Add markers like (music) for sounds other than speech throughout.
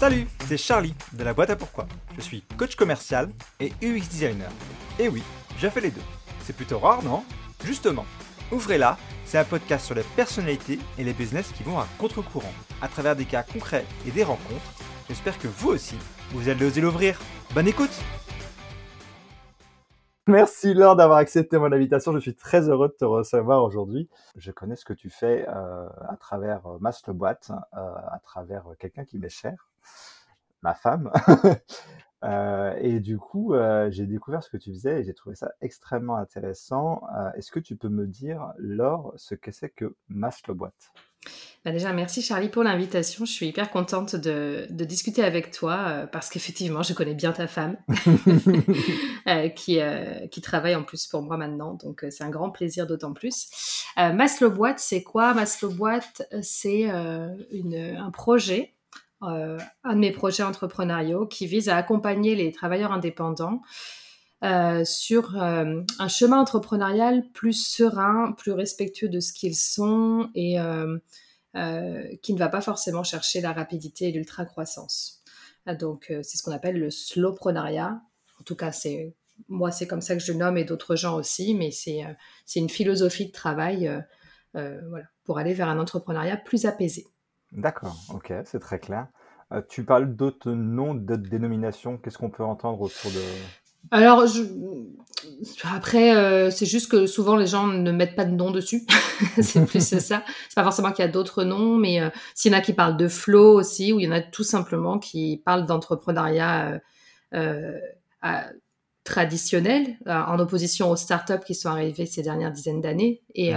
Salut, c'est Charlie de la boîte à pourquoi. Je suis coach commercial et UX designer. Et oui, j'ai fait les deux. C'est plutôt rare, non? Justement, Ouvrez-la, c'est un podcast sur les personnalités et les business qui vont à contre-courant, à travers des cas concrets et des rencontres. J'espère que vous aussi, vous allez oser l'ouvrir. Bonne écoute Merci Laure d'avoir accepté mon invitation. Je suis très heureux de te recevoir aujourd'hui. Je connais ce que tu fais euh, à travers euh, Master Boîte, euh, à travers quelqu'un qui m'est cher, ma femme. (laughs) et du coup, j'ai découvert ce que tu faisais et j'ai trouvé ça extrêmement intéressant. Est-ce que tu peux me dire, Laure, ce que c'est que Master Boîte bah déjà, merci Charlie pour l'invitation. Je suis hyper contente de, discuter avec toi euh, parce qu'effectivement, je connais bien ta femme (laughs) euh, qui, euh, qui travaille en plus pour moi maintenant. Donc, c'est un grand plaisir d'autant plus. Maslow Boîte, c'est quoi? Maslow Boîte, c'est un projet, un de mes projets entrepreneuriaux qui vise à accompagner les travailleurs indépendants sur un chemin entrepreneurial plus serein, plus respectueux de ce qu'ils sont et euh, qui ne va pas forcément chercher la rapidité et l'ultra-croissance. Euh, donc, euh, c'est ce qu'on appelle le slowprenariat. En tout cas, c'est moi, c'est comme ça que je nomme et d'autres gens aussi, mais c'est une philosophie de travail pour aller vers un entrepreneuriat plus apaisé. D'accord, ok, c'est très clair. tu parles d'autres noms, d'autres dénominations. Qu'est-ce qu'on peut entendre autour de... Alors, je... après, euh, c'est juste que souvent les gens ne mettent pas de nom dessus. (laughs) c'est plus (laughs) ça. C'est pas forcément qu'il y a d'autres noms, mais euh, s'il y en a qui parlent de flow aussi, ou il y en a tout simplement qui parlent d'entrepreneuriat euh, traditionnel, en opposition aux startups qui sont arrivées ces dernières dizaines d'années. Et,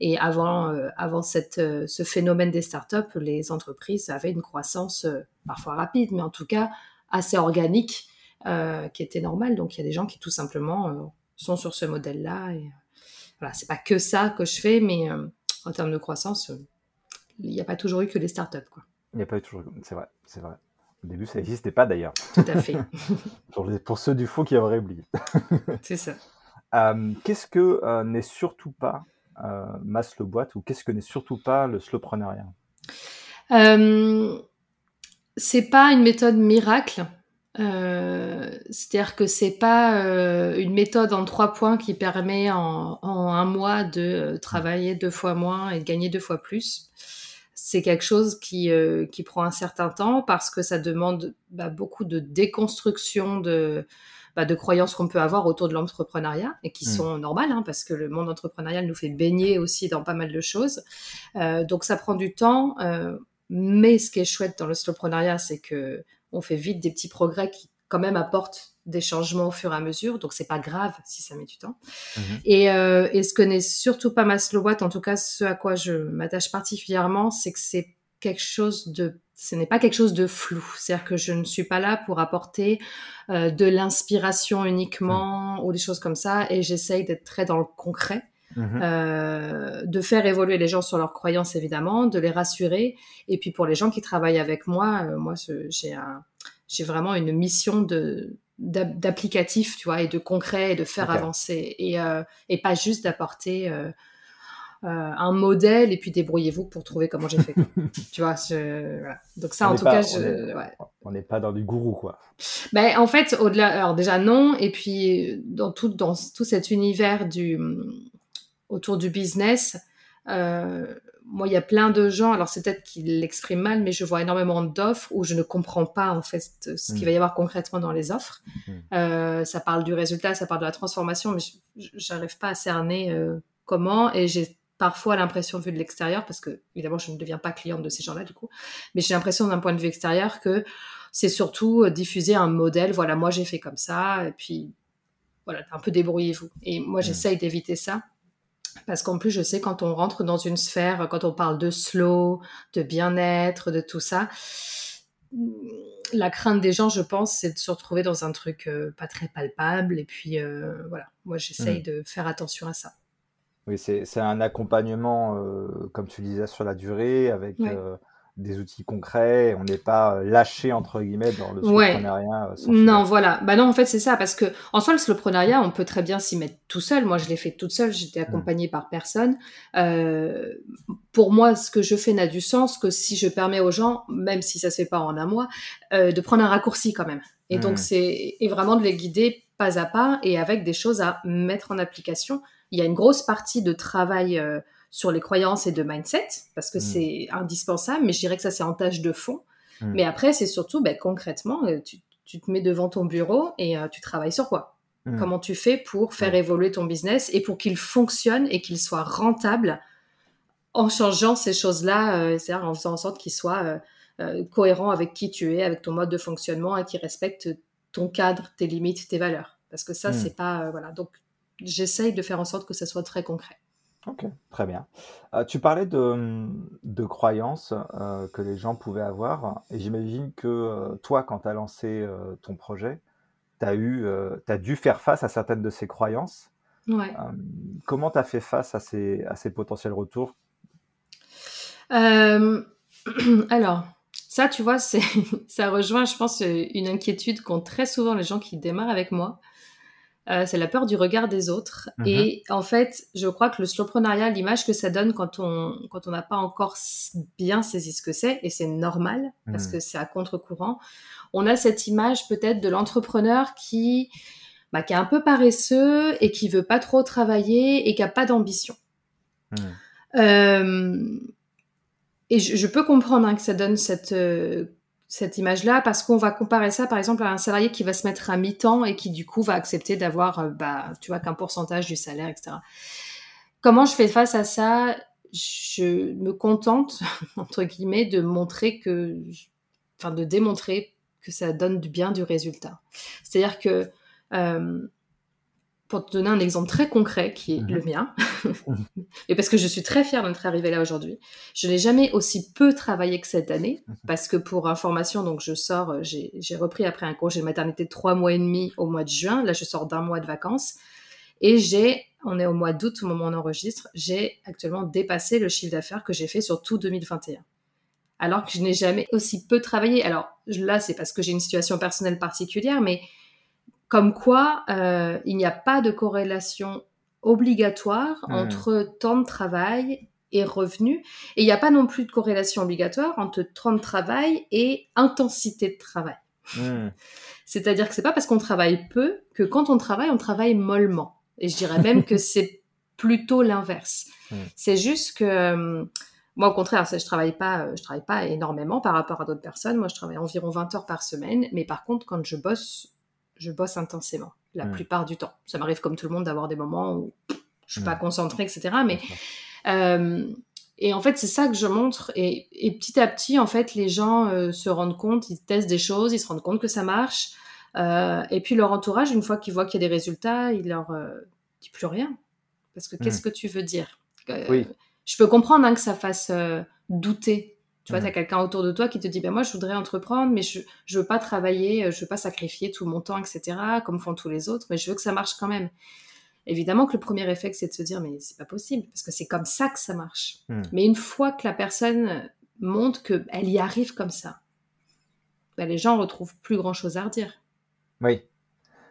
et avant, avant cette, ce phénomène des startups, les entreprises avaient une croissance parfois rapide, mais en tout cas assez organique euh, qui était normal. Donc il y a des gens qui tout simplement euh, sont sur ce modèle-là. Et voilà, c'est pas que ça que je fais, mais euh, en termes de croissance, il n'y a pas toujours eu que les startups. Quoi. Il n'y a pas eu toujours, c'est vrai, c'est vrai. Au début, ça n'existait pas d'ailleurs. Tout à fait. (laughs) pour, ceux du faux qui auraient oublié. c'est ça. (laughs) qu'est-ce que n'est surtout pas euh, Maslow Boîte ou qu'est-ce que n'est surtout pas le slowpreneuriat euh, C'est pas une méthode miracle. Euh, c'est-à-dire que c'est pas une méthode en trois points qui permet en, un mois de travailler deux fois moins et de gagner deux fois plus. C'est quelque chose qui, qui prend un certain temps parce que ça demande bah, beaucoup de déconstruction de, bah, de croyances qu'on peut avoir autour de l'entrepreneuriat et qui mmh. sont normales hein, parce que le monde entrepreneurial nous fait baigner aussi dans pas mal de choses. donc ça prend du temps. mais ce qui est chouette dans le slowpreneuriat, c'est que on fait vite des petits progrès qui quand même apportent des changements au fur et à mesure, donc c'est pas grave si ça met du temps. Mhm. Euh, et, ce que n'est surtout pas ma slow en tout cas ce à quoi je m'attache particulièrement, c'est que c'est quelque chose de ce n'est pas quelque chose de flou. C'est-à-dire que je ne suis pas là pour apporter euh, de l'inspiration uniquement ou des choses comme ça, et j'essaye d'être très dans le concret. Mhm. Euh, de faire évoluer les gens sur leurs croyances évidemment, de les rassurer. Et puis pour les gens qui travaillent avec moi, euh, moi j'ai un, j'ai vraiment une mission de d'applicatif, tu vois, et de concret, et de faire avancer, et, et pas juste d'apporter un modèle et puis débrouillez-vous pour trouver comment j'ai fait. (laughs) tu vois, donc ça en tout cas, je, on n'est pas dans du gourou quoi. Ben en fait, au-delà, alors déjà non, et puis dans tout dans tout cet univers du autour du business. Euh, moi, il y a plein de gens, alors c'est peut-être qu'ils l'expriment mal, mais je vois énormément d'offres où je ne comprends pas en fait ce qu'il va y avoir concrètement dans les offres. Mm. Euh, ça parle du résultat, ça parle de la transformation, mais j'arrive pas à cerner euh, comment. Et j'ai parfois l'impression, vu de l'extérieur, parce que évidemment je ne deviens pas cliente de ces gens-là du coup, mais j'ai l'impression d'un point de vue extérieur que c'est surtout diffuser un modèle. Voilà, moi j'ai fait comme ça, et puis voilà, un peu débrouillez-vous. Et moi mm. j'essaye d'éviter ça parce qu'en plus, je sais quand on rentre dans une sphère, quand on parle de slow, de bien-être, de tout ça, la crainte des gens, je pense, c'est de se retrouver dans un truc euh, pas très palpable. Et puis, euh, voilà, moi, j'essaye hmm. de faire attention à ça. Oui, c'est un accompagnement, euh, comme tu disais, sur la durée, avec des outils concrets, on n'est pas euh, lâché entre guillemets dans le soloprenariat. Euh, non, voilà. Bah non, en fait, c'est ça parce que en soi, le soloprenariat, on peut très bien s'y mettre tout seul. Moi, je l'ai fait toute seule. J'étais mmh. accompagnée par personne. Euh, pour moi, ce que je fais n'a du sens que si je permets aux gens, même si ça se fait pas en un mois, de prendre un raccourci quand même. Et donc, mmh. c'est vraiment de les guider pas à pas et avec des choses à mettre en application. Il y a une grosse partie de travail sur les croyances et de mindset, parce que mm. c'est indispensable, mais je dirais que ça, c'est en tâche de fond. Mm. Mais après, c'est surtout, ben, concrètement, euh, tu, te mets devant ton bureau et euh, tu travailles sur quoi? Mm. Comment tu fais pour faire évoluer ton business et pour qu'il fonctionne et qu'il soit rentable en changeant ces choses-là, euh, c'est-à-dire en faisant en sorte qu'il soit cohérent avec qui tu es, avec ton mode de fonctionnement et qui respecte ton cadre, tes limites, tes valeurs? Parce que ça, c'est pas... voilà. Donc, j'essaye de faire en sorte que ça soit très concret. Ok, très bien. Euh, tu parlais de, de croyances euh, que les gens pouvaient avoir, et j'imagine que euh, toi, quand tu as lancé ton projet, tu as, eu, as dû faire face à certaines de ces croyances. Ouais. comment tu as fait face à ces, à ces potentiels retours? (clears throat) Alors, ça, tu vois, (laughs) ça rejoint, je pense, une inquiétude qu'ont très souvent les gens qui démarrent avec moi. Euh, c'est la peur du regard des autres. Mhm. Et en fait, je crois que le slowpreneuriat, l'image que ça donne quand on quand on n'a pas encore bien saisi ce que c'est, et c'est normal parce mhm. que c'est à contre-courant, on a cette image peut-être de l'entrepreneur qui bah, qui est un peu paresseux et qui veut pas trop travailler et qui a pas d'ambition. Mhm. Euh, et je, peux comprendre hein, que ça donne cette euh, cette image-là parce qu'on va comparer ça, par exemple, à un salarié qui va se mettre à mi-temps et qui, du coup, va accepter d'avoir, euh, bah, tu vois, qu'un pourcentage du salaire, etc. Comment je fais face à ça? Je me contente, (laughs) entre guillemets, de montrer que, enfin, de démontrer que ça donne du bien du résultat. C'est-à-dire que, euh, pour te donner un exemple très concret qui est le mhm. mien, (laughs) et parce que je suis très fière d'être arrivée là aujourd'hui, je n'ai jamais aussi peu travaillé que cette année, mhm. parce que pour information, donc je sors, euh, j'ai repris après un congé de maternité de trois mois et demi au mois de juin, là je sors d'un mois de vacances, et j'ai, on est au mois d'août au moment où on enregistre, j'ai actuellement dépassé le chiffre d'affaires que j'ai fait sur tout 2021 alors que je n'ai jamais aussi peu travaillé. Alors là, c'est parce que j'ai une situation personnelle particulière, mais comme quoi euh, il n'y a pas de corrélation obligatoire hmm. entre temps de travail et revenus. Et il n'y a pas non plus de corrélation obligatoire entre temps de travail et intensité de travail. Hmm. C'est-à-dire que c'est pas parce qu'on travaille peu que quand on travaille, on travaille mollement. Et je dirais même que (laughs) c'est plutôt l'inverse. Hmm. C'est juste que euh, moi, au contraire, je travaille pas, euh, je travaille pas énormément par rapport à d'autres personnes. Moi, je travaille environ 20 heures par semaine. Mais par contre, quand je bosse, je bosse intensément la hmm. plupart du temps. Ça m'arrive comme tout le monde d'avoir des moments où je suis pas hmm. concentrée, etc. Mais euh, et en fait, c'est ça que je montre. Et, petit à petit, en fait, les gens euh, se rendent compte, ils testent des choses, ils se rendent compte que ça marche. Euh, et puis leur entourage, une fois qu'ils voient qu'il y a des résultats, ils leur disent plus rien. Parce que qu'est-ce hmm. que tu veux dire? Oui. Je peux comprendre hein, que ça fasse douter tu vois, tu as quelqu'un autour de toi qui te dit, ben moi, je voudrais entreprendre, mais je ne veux pas travailler, euh, je veux pas sacrifier tout mon temps, etc., comme font tous les autres, mais je veux que ça marche quand même. Évidemment que le premier réflexe, c'est de se dire, mais c'est pas possible, parce que c'est comme ça que ça marche. Hmm. Mais une fois que la personne montre qu'elle y arrive comme ça, ben, les gens retrouvent plus grand-chose à redire. Oui.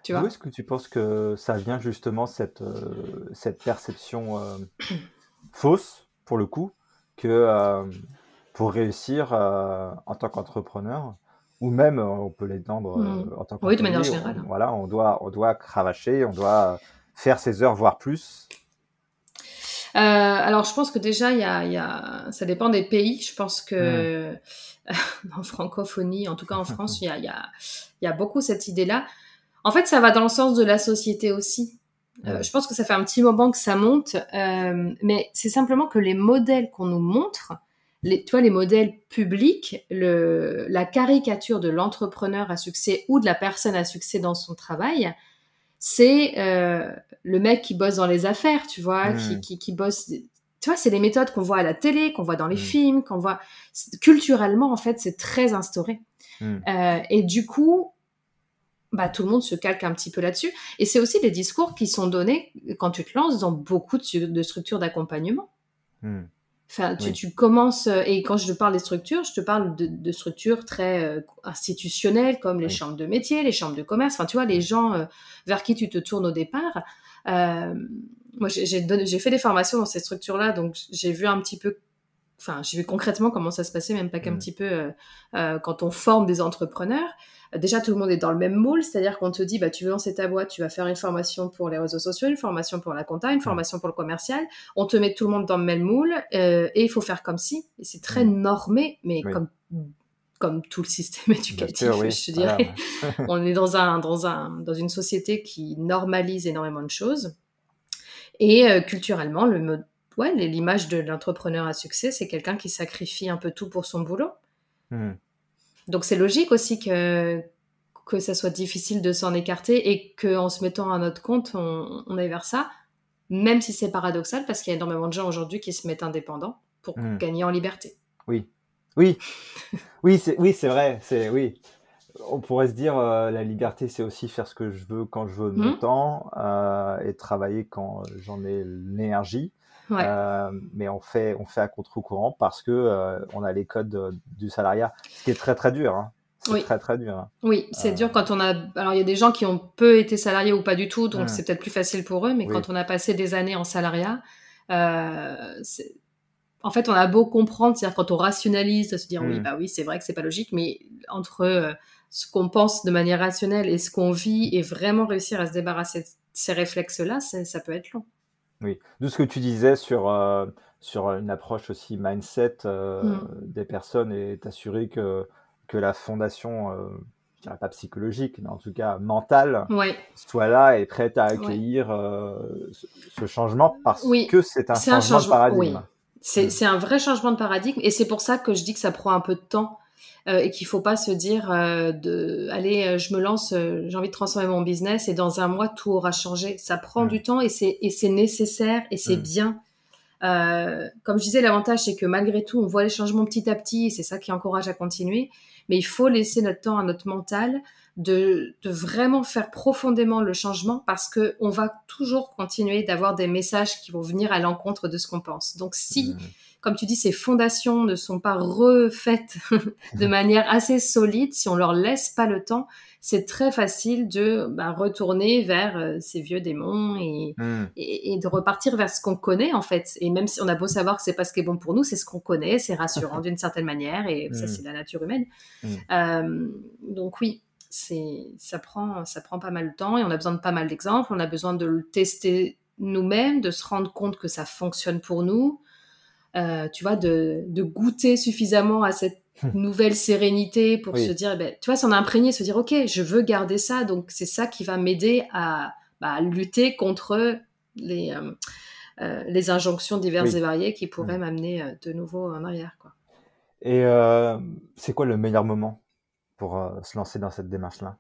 Tu vois? Où est-ce que tu penses que ça vient justement, cette, euh, cette perception euh, (clears throat) fausse, pour le coup, que pour réussir euh, en tant qu'entrepreneur ou même euh, on peut l'étendre mmh. en tant qu'entrepreneur. Oui, de manière générale. voilà, on doit, on doit cravacher, on doit faire ses heures, voire plus. alors, je pense que déjà, y a, y a, ça dépend des pays. Je pense que mmh. (laughs) en francophonie, en tout cas en (laughs) France, il y a, y, a, y a beaucoup cette idée-là. En fait, ça va dans le sens de la société aussi. je pense que ça fait un petit moment que ça monte, mais c'est simplement que les modèles qu'on nous montre les, toi, les modèles publics, le, la caricature de l'entrepreneur à succès ou de la personne à succès dans son travail, c'est euh, le mec qui bosse dans les affaires, tu vois, qui, mmh. qui, qui, bosse. Tu vois, c'est les méthodes qu'on voit à la télé, qu'on voit dans les mmh. films, qu'on voit culturellement en fait, c'est très instauré. Mmh. Euh, et du coup, bah, tout le monde se calque un petit peu là-dessus. Et c'est aussi des discours qui sont donnés quand tu te lances dans beaucoup de, de structures d'accompagnement. Enfin, tu, commences, euh, et quand je te parle des structures, je te parle de, structures très euh, institutionnelles comme les chambres de métier, les chambres de commerce, enfin, tu vois, les gens euh, vers qui tu te tournes au départ. moi, j'ai fait des formations dans ces structures-là, donc j'ai vu un petit peu, enfin, j'ai vu concrètement comment ça se passait, même pas qu'un petit peu quand on forme des entrepreneurs. Déjà tout le monde est dans le même moule, c'est-à-dire qu'on te dit bah tu veux lancer ta boîte, tu vas faire une formation pour les réseaux sociaux, une formation pour la compta, une formation pour le commercial, on te met tout le monde dans le même moule euh, et il faut faire comme si, et c'est très normé, mais comme comme tout le système (laughs) éducatif, je te dirais. (laughs) on est dans un dans un dans une société qui normalise énormément de choses. Et euh, culturellement le ouais, l'image de l'entrepreneur à succès, c'est quelqu'un qui sacrifie un peu tout pour son boulot. Mmh. Donc c'est logique aussi que que ça soit difficile de s'en écarter et qu'en se mettant à notre compte, on, on aille vers ça, même si c'est paradoxal, parce qu'il y a énormément de gens aujourd'hui qui se mettent indépendants pour hmm. gagner en liberté. Oui, oui, oui, c'est oui, c'est vrai, c'est oui. On pourrait se dire euh, la liberté, c'est aussi faire ce que je veux quand je veux de mon hmm. temps euh, et travailler quand j'en ai l'énergie. Euh, mais on fait, on fait à contre-courant parce que euh, on a les codes du salariat, ce qui est très très dur. Hein. C'est oui. très très dur. Hein. Oui, c'est dur quand on a. Alors il y a des gens qui ont peu été salariés ou pas du tout, donc c'est peut-être plus facile pour eux. Mais quand on a passé des années en salariat, euh, en fait, on a beau comprendre, c'est-à-dire quand on rationalise, de se dire oui, mmh. bah oui, c'est vrai que c'est pas logique, mais entre euh, ce qu'on pense de manière rationnelle et ce qu'on vit et vraiment réussir à se débarrasser de ces réflexes-là, ça peut être long. Oui, de ce que tu disais sur, euh, sur une approche aussi mindset euh, mm. des personnes et t'assurer que, que la fondation, euh, je dirais pas psychologique, mais en tout cas mentale, soit là et prête à accueillir ce, changement parce que c'est un, changement de paradigme. Mm. C'est un vrai changement de paradigme et c'est pour ça que je dis que ça prend un peu de temps euh, et qu'il faut pas se dire euh, de allez euh, je me lance j'ai envie de transformer mon business et dans un mois tout aura changé ça prend mm. du temps et c'est et c'est nécessaire et c'est mm. bien comme je disais l'avantage c'est que malgré tout on voit les changements petit à petit et c'est ça qui encourage à continuer mais il faut laisser notre temps à notre mental de, de vraiment faire profondément le changement parce que on va toujours continuer d'avoir des messages qui vont venir à l'encontre de ce qu'on pense donc si mm comme tu dis, ces fondations ne sont pas refaites (laughs) de manière assez solide, si on leur laisse pas le temps, c'est très facile de bah, retourner vers euh, ces vieux démons hmm. et, et, de repartir vers ce qu'on connaît en fait. Et même si on a beau savoir que c'est pas ce qui est bon pour nous, c'est ce qu'on connaît, c'est rassurant (laughs) d'une certaine manière et ça hmm. c'est la nature humaine. Hmm. Euh, donc oui, c'est ça prend ça prend pas mal de temps et on a besoin de pas mal d'exemples. On a besoin de le tester nous-mêmes, de se rendre compte que ça fonctionne pour nous. Euh, tu vois, de, de, goûter suffisamment à cette hum. nouvelle sérénité pour se dire, ben, tu vois, s'en imprégner, se dire, ok, je veux garder ça, donc c'est ça qui va m'aider à bah, lutter contre les, euh, euh, les injonctions diverses et variées qui pourraient hum. m'amener de nouveau en arrière. Quoi. Et c'est quoi le meilleur moment? Pour se lancer dans cette démarche-là?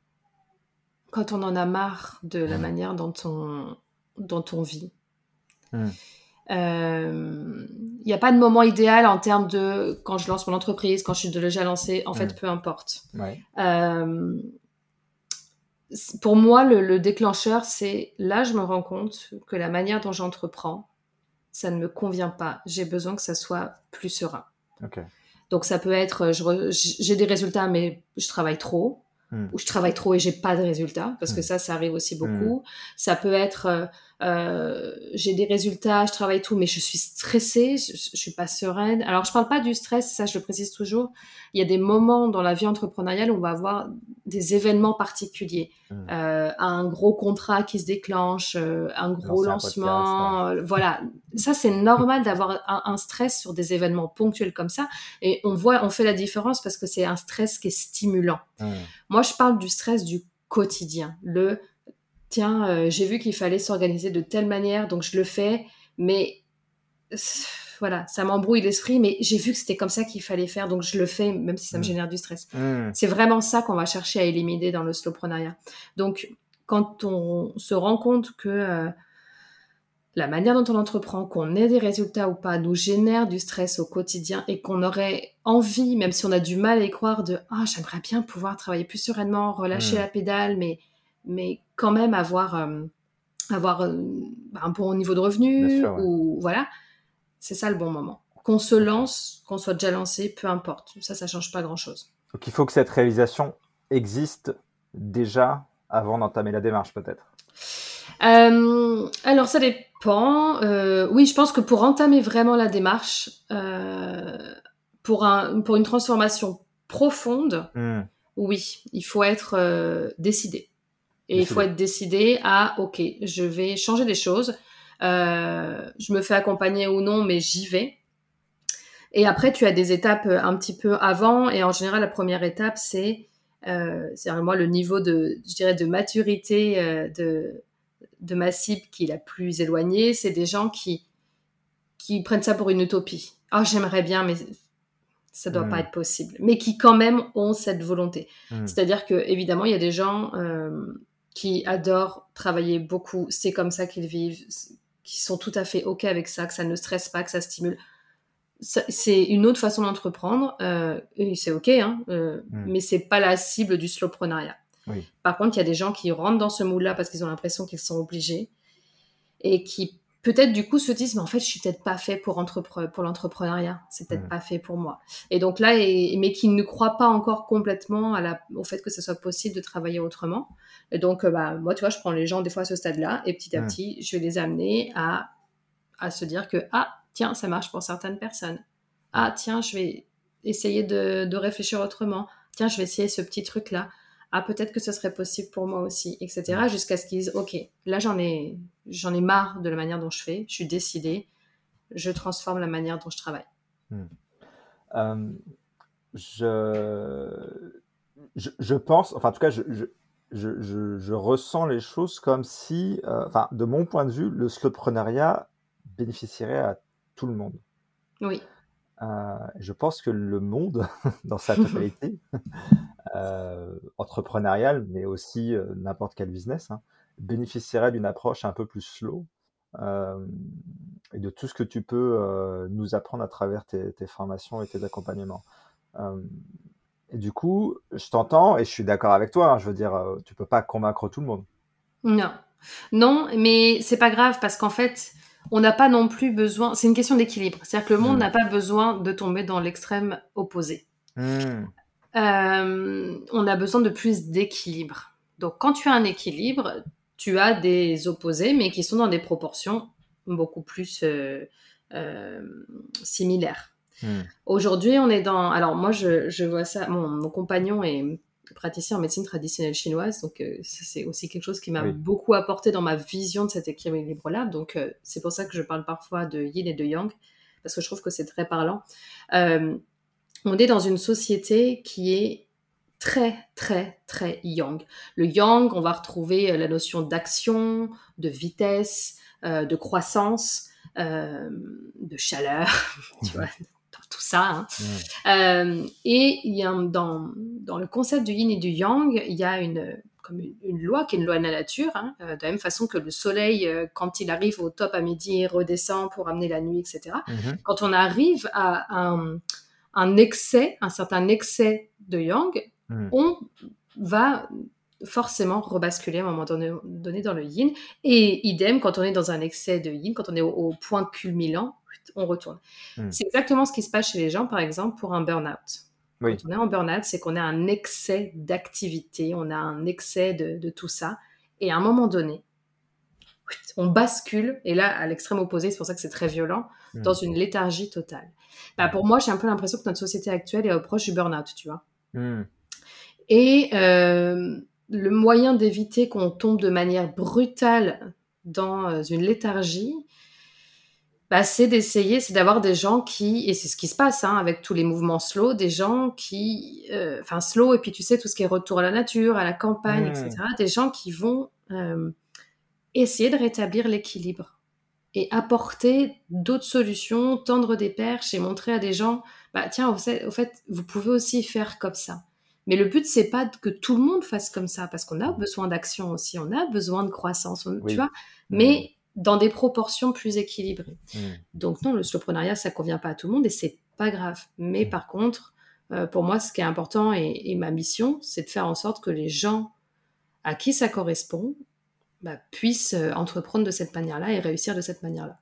Quand on en a marre de la hum. manière dont on, dont on vit. Il euh, n'y a pas de moment idéal en termes de quand je lance mon entreprise, quand je suis déjà lancée. En fait, peu importe. Euh, pour moi, le, déclencheur, c'est là, je me rends compte que la manière dont j'entreprends, ça ne me convient pas. J'ai besoin que ça soit plus serein. Donc, ça peut être, j'ai des résultats, mais je travaille trop. Hmm. Ou je travaille trop et j'ai pas de résultats, parce que hmm. ça, ça arrive aussi beaucoup. Hmm. Ça peut être, euh, j'ai des résultats, je travaille tout, mais je suis stressée, je, je, suis pas sereine. Alors, je parle pas du stress, ça je le précise toujours. Il y a des moments dans la vie entrepreneuriale où on va avoir des événements particuliers, mmh. euh, un gros contrat qui se déclenche, euh, un gros lancement, euh, voilà. Ça c'est normal d'avoir un, un, stress sur des événements ponctuels comme ça, et on voit, on fait la différence parce que c'est un stress qui est stimulant. Mmh. Moi, je parle du stress du quotidien, le tiens, euh, j'ai vu qu'il fallait s'organiser de telle manière, donc je le fais, mais voilà, ça m'embrouille l'esprit, mais j'ai vu que c'était comme ça qu'il fallait faire, donc je le fais, même si ça me mm. génère du stress. Mm. C'est vraiment ça qu'on va chercher à éliminer dans le slowprenariat. Donc, quand on se rend compte que euh, la manière dont on entreprend, qu'on ait des résultats ou pas, nous génère du stress au quotidien et qu'on aurait envie, même si on a du mal à y croire, de ah j'aimerais bien pouvoir travailler plus sereinement, relâcher mm. la pédale, mais mais quand même avoir, euh, avoir euh, un bon niveau de revenu ou voilà, c'est ça le bon moment. qu'on se lance, qu'on soit déjà lancé, peu importe. Ça, ça change pas grand-chose. Donc il faut que cette réalisation existe déjà avant d'entamer la démarche, peut-être. Euh, alors ça dépend. Oui, je pense que pour entamer vraiment la démarche, pour, un, pour une transformation profonde, Hmm. oui, il faut être décidé. Et il faut être décidé à, ok, je vais changer des choses. je me fais accompagner ou non, mais j'y vais. Et après, tu as des étapes un petit peu avant. Et en général, la première étape, c'est euh, c'est moi le niveau de, je dirais, de maturité euh, de, de ma cible qui est la plus éloignée. C'est des gens qui, qui prennent ça pour une utopie. Oh, j'aimerais bien, mais ça doit Mm. pas être possible. Mais qui quand même ont cette volonté. Hmm. C'est-à-dire que évidemment, il y a des gens euh, qui adorent travailler beaucoup. C'est comme ça qu'ils vivent, qui sont tout à fait ok avec ça, que ça ne stresse pas, que ça stimule. C'est une autre façon d'entreprendre. euh, et c'est ok, hein, euh, Mm. mais c'est pas la cible du slowprenariat. Oui. Par contre, il y a des gens qui rentrent dans ce moule-là parce qu'ils ont l'impression qu'ils sont obligés et qui peut-être du coup se disent mais en fait je suis peut-être pas fait pour, entrepre- pour l'entrepreneuriat. C'est peut-être pas fait pour moi. Et donc là et- mais qui ne croient pas encore complètement à la, au fait que ce soit possible de travailler autrement. Et donc euh, bah, moi tu vois je prends les gens des fois à ce stade-là et petit à petit je vais les amener à, à se dire que ah tiens ça marche pour certaines personnes. Ah tiens je vais essayer de, de réfléchir autrement. Tiens je vais essayer ce petit truc là ah peut-être que ce serait possible pour moi aussi, etc. Jusqu'à ce qu'ils disent, ok, là j'en ai, j'en ai marre de la manière dont je fais, je suis décidée, je transforme la manière dont je travaille. Euh, je, je, je pense, enfin en tout cas, je, je, je, je- je ressens les choses comme si, euh, enfin de mon point de vue, le slowpreneuriat bénéficierait à tout le monde. Oui, Euh, je pense que le monde, (laughs) dans sa (laughs) totalité, (laughs) euh, entrepreneurial, mais aussi euh, n'importe quel business, hein, bénéficierait d'une approche un peu plus slow euh, et de tout ce que tu peux nous apprendre à travers tes, tes formations et tes accompagnements. Et du coup, je t'entends et je suis d'accord avec toi. hein, je veux dire, tu peux pas convaincre tout le monde. non, non, mais c'est pas grave parce qu'en fait, on n'a pas non plus besoin. C'est une question d'équilibre. C'est-à-dire que le monde Mm. n'a pas besoin de tomber dans l'extrême opposé. Hmm, Euh, on a besoin de plus d'équilibre. Donc, quand tu as un équilibre, tu as des opposés, mais qui sont dans des proportions beaucoup plus euh, euh, similaires. hmm, Aujourd'hui, on est dans. Alors, moi, je, je vois ça. Mon, mon compagnon est praticien en médecine traditionnelle chinoise, donc euh, c'est aussi quelque chose qui m'a Oui. beaucoup apporté dans ma vision de cet équilibre-là. Donc, euh, c'est pour ça que je parle parfois de yin et de yang, parce que je trouve que c'est très parlant. Euh, on est dans une société qui est très, très, très yang. Le yang, on va retrouver la notion d'action, de vitesse, euh, de croissance, euh, de chaleur, (laughs) tu vois, dans tout ça. hein. Euh, et il y a dans, dans le concept du yin et du yang, il y a une, comme une, une loi qui est une loi de la nature, hein, euh, de la même façon que le soleil, euh, quand il arrive au top à midi, redescend pour amener la nuit, etc. Mhm. Quand on arrive à un, un excès, un certain excès de yang, Hmm. on va forcément rebasculer à un moment donné, dans le yin. Et idem, quand on est dans un excès de yin, quand on est au, au point culminant, on retourne. Mm. C'est exactement ce qui se passe chez les gens, par exemple, pour un burn-out. Oui. Quand on est en burn-out, c'est qu'on a un excès d'activité, on a un excès de, de tout ça. Et à un moment donné, on bascule, et là, à l'extrême opposé, c'est pour ça que c'est très violent, Mm. dans une léthargie totale. Bah, pour moi, j'ai un peu l'impression que notre société actuelle est proche du burn-out, tu vois. Hmm. Et euh, le moyen d'éviter qu'on tombe de manière brutale dans euh, une léthargie, bah, c'est d'essayer, c'est d'avoir des gens qui, et c'est ce qui se passe hein, avec tous les mouvements slow, des gens qui, euh, enfin slow, et puis tu sais, tout ce qui est retour à la nature, à la campagne, etc., des gens qui vont euh, essayer de rétablir l'équilibre et apporter d'autres solutions, tendre des perches et montrer à des gens, bah tiens, au fait, au fait, vous pouvez aussi faire comme ça. Mais le but, c'est pas que tout le monde fasse comme ça, parce qu'on a besoin d'action aussi, on a besoin de croissance, on- Oui. tu vois, Hmm. mais dans des proportions plus équilibrées. Hmm. Donc non, le slowpreneuriat, ça convient pas à tout le monde et c'est pas grave. Mais par contre, euh, pour moi, ce qui est important et, et ma mission, c'est de faire en sorte que les gens à qui ça correspond bah, puissent euh, entreprendre de cette manière-là et réussir de cette manière-là.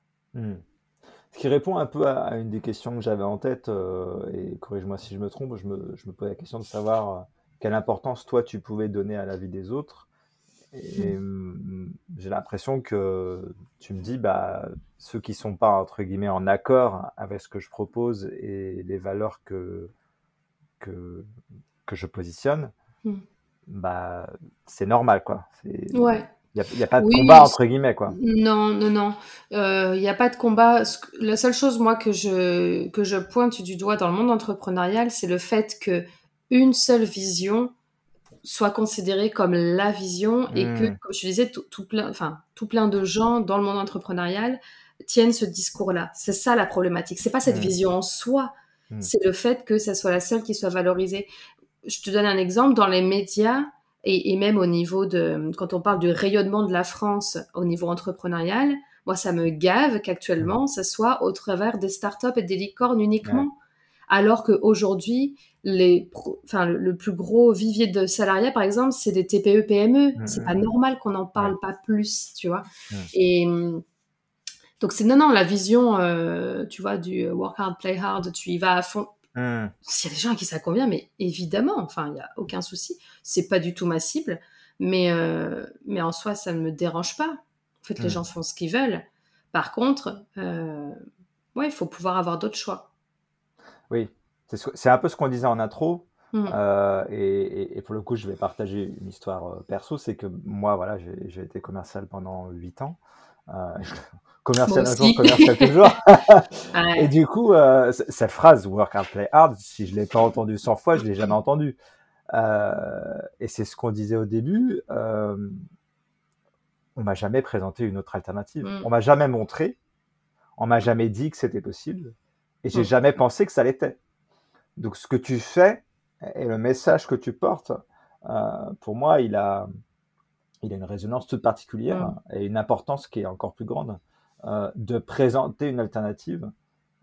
Hmm. Ce qui répond un peu à, une des questions que j'avais en tête, euh, et corrige-moi si je me trompe, je me, je me pose la question de savoir euh, quelle importance toi tu pouvais donner à la vie des autres. Et mm, j'ai l'impression que tu me dis, bah, ceux qui sont pas, entre guillemets, en accord avec ce que je propose et les valeurs que, que, que je positionne, mm. bah, c'est normal, quoi. Ouais. Il n'y a, pas de combat entre guillemets, quoi. Non, non, non. Euh, il n'y a pas de combat. La seule chose, moi, que je, que je pointe du doigt dans le monde entrepreneurial, c'est le fait que une seule vision soit considérée comme la vision et que, hmm. comme je disais, tout, plein, enfin, tout plein de gens dans le monde entrepreneurial tiennent ce discours-là. C'est ça la problématique. C'est pas cette hmm. vision en soi, hmm. c'est le fait que ça soit la seule qui soit valorisée. Je te donne un exemple. Dans les médias, et, même au niveau de, quand on parle du rayonnement de la France au niveau entrepreneurial, moi, ça me gave qu'actuellement, ça soit au travers des startups et des licornes uniquement. Alors qu'aujourd'hui, les, enfin, le plus gros vivier de salariat, par exemple, c'est des TPE, PME. Mm, c'est pas mm, mm. normal qu'on n'en parle pas plus, tu vois. Et donc, c'est non, non, la vision, euh, tu vois, du work hard, play hard, tu y vas à fond. S'il y a des gens à qui ça convient, mais évidemment, enfin, il n'y a aucun souci. C'est pas du tout ma cible, mais, euh, mais en soi, ça ne me dérange pas. En fait, les gens font ce qu'ils veulent. Par contre, euh, ouais, il faut pouvoir avoir d'autres choix. Oui, c'est un peu ce qu'on disait en intro. Mm. Euh, et, pour le coup, je vais partager une histoire perso. C'est que moi, voilà, j'ai été commercial pendant 8 ans. Euh, (laughs) commercial un jour, commercial toujours. (laughs) Et du coup, cette phrase work hard, play hard, si je l'ai pas entendue 100 fois, je l'ai jamais entendue. et c'est ce qu'on disait au début. on m'a jamais présenté une autre alternative. Mm. On m'a jamais montré. On m'a jamais dit que c'était possible. Et j'ai mm. jamais pensé que ça l'était. Donc ce que tu fais et le message que tu portes, euh, pour moi, il a, il a une résonance toute particulière mm. et une importance qui est encore plus grande euh, de présenter une alternative